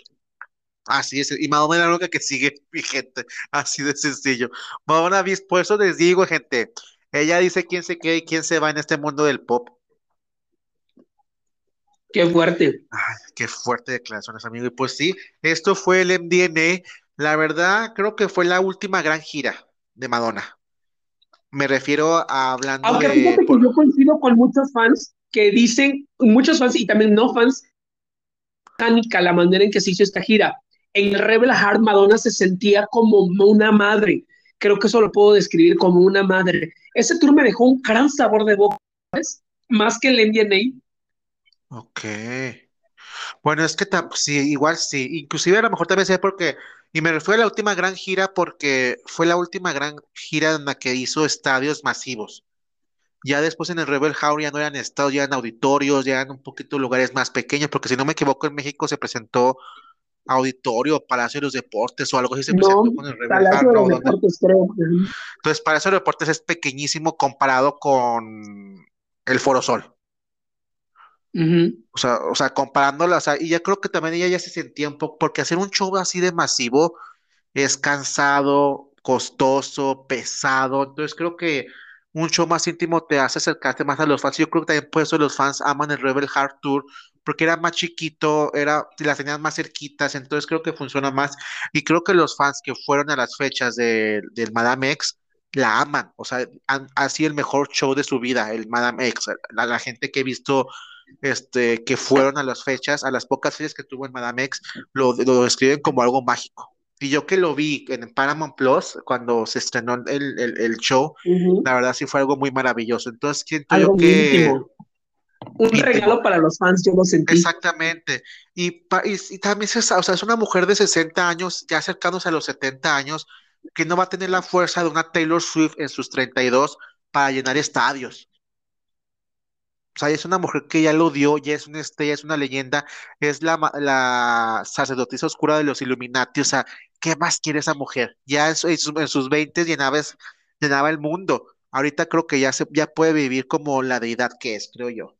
Así es, y Madonna es la única que sigue *laughs* vigente, así de sencillo. Madonna, por eso les digo, gente, ella dice quién se queda y quién se va en este mundo del pop. Qué fuerte. Ay, qué fuerte declaraciones, amigo. Y pues sí, esto fue el MDNA. La verdad, creo que fue la última gran gira de Madonna. Me refiero a hablando Aunque que yo coincido con muchos fans que dicen, muchos fans y también no fans, la manera en que se hizo esta gira. en el Rebel Heart Madonna se sentía como una madre. Creo que eso lo puedo describir como una madre. Ese tour me dejó un gran sabor de boca. Más que el NDNA. Ok. Bueno, es que sí, igual sí. Inclusive a lo mejor también sé porque, y me refiero a la última gran gira porque fue la última gran gira en la que hizo estadios masivos. Ya después en el Rebel House ya no eran estados, ya eran auditorios, ya eran un poquito lugares más pequeños, porque si no me equivoco, en México se presentó auditorio, Palacio de los Deportes o algo así se presentó con el Rebel Palacio de los Deportes, creo. Entonces, Palacio de los Deportes es pequeñísimo comparado con el Foro Sol. O sea, o sea, comparándolas, y ya creo que también ella ya se sentía un poco, porque hacer un show así de masivo es cansado, costoso, pesado, entonces creo que un show más íntimo te hace acercarte más a los fans. Yo creo que también por eso los fans aman el Rebel Heart Tour, porque era más chiquito, era, las tenían más cerquitas, entonces creo que funciona más. Y creo que los fans que fueron a las fechas del Madame X la aman, o sea, han, ha sido el mejor show de su vida, el Madame X. La, la gente que he visto este, que fueron a las fechas, a las pocas fechas que tuvo en Madame X, lo, lo describen como algo mágico. Y yo que lo vi en Paramount Plus, cuando se estrenó el, el, show, la verdad sí fue algo muy maravilloso. Entonces siento yo que... Un regalo para los fans, yo lo sentí. Exactamente. Y, y, también es, o sea, es una mujer de 60 años, ya acercándose a los 70 años, que no va a tener la fuerza de una Taylor Swift en sus 32 para llenar estadios. O sea, es una mujer que ya lo dio, ya es una estrella, es una leyenda, es la, la sacerdotisa oscura de los Illuminati. O sea, ¿qué más quiere esa mujer? Ya en, sus 20 llenaba, llenaba el mundo. Ahorita creo que ya, se, ya puede vivir como la deidad que es, creo yo.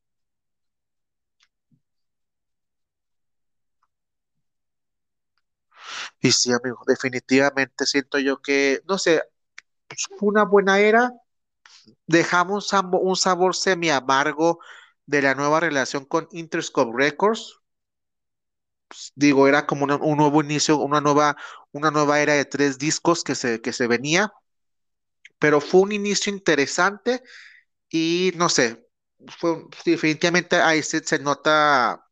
Y sí, amigo, definitivamente siento yo que, no sé, fue una buena era. Dejamos un sabor semi amargo de la nueva relación con Interscope Records digo, era como un nuevo inicio, una nueva, una nueva era de tres discos que se, que se venía, pero fue un inicio interesante y no sé, fue definitivamente ahí se nota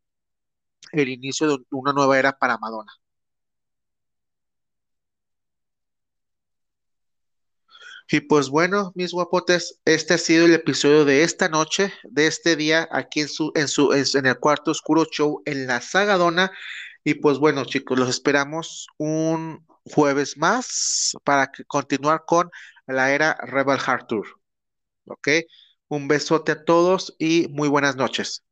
el inicio de una nueva era para Madonna. Y pues bueno, mis guapotes, este ha sido el episodio de esta noche, de este día, aquí en su, en su, en el cuarto oscuro show en la Sagadona. Y pues bueno, chicos, los esperamos un jueves más para continuar con la era Rebel Heart Tour. ¿Ok? Un besote a todos y muy buenas noches.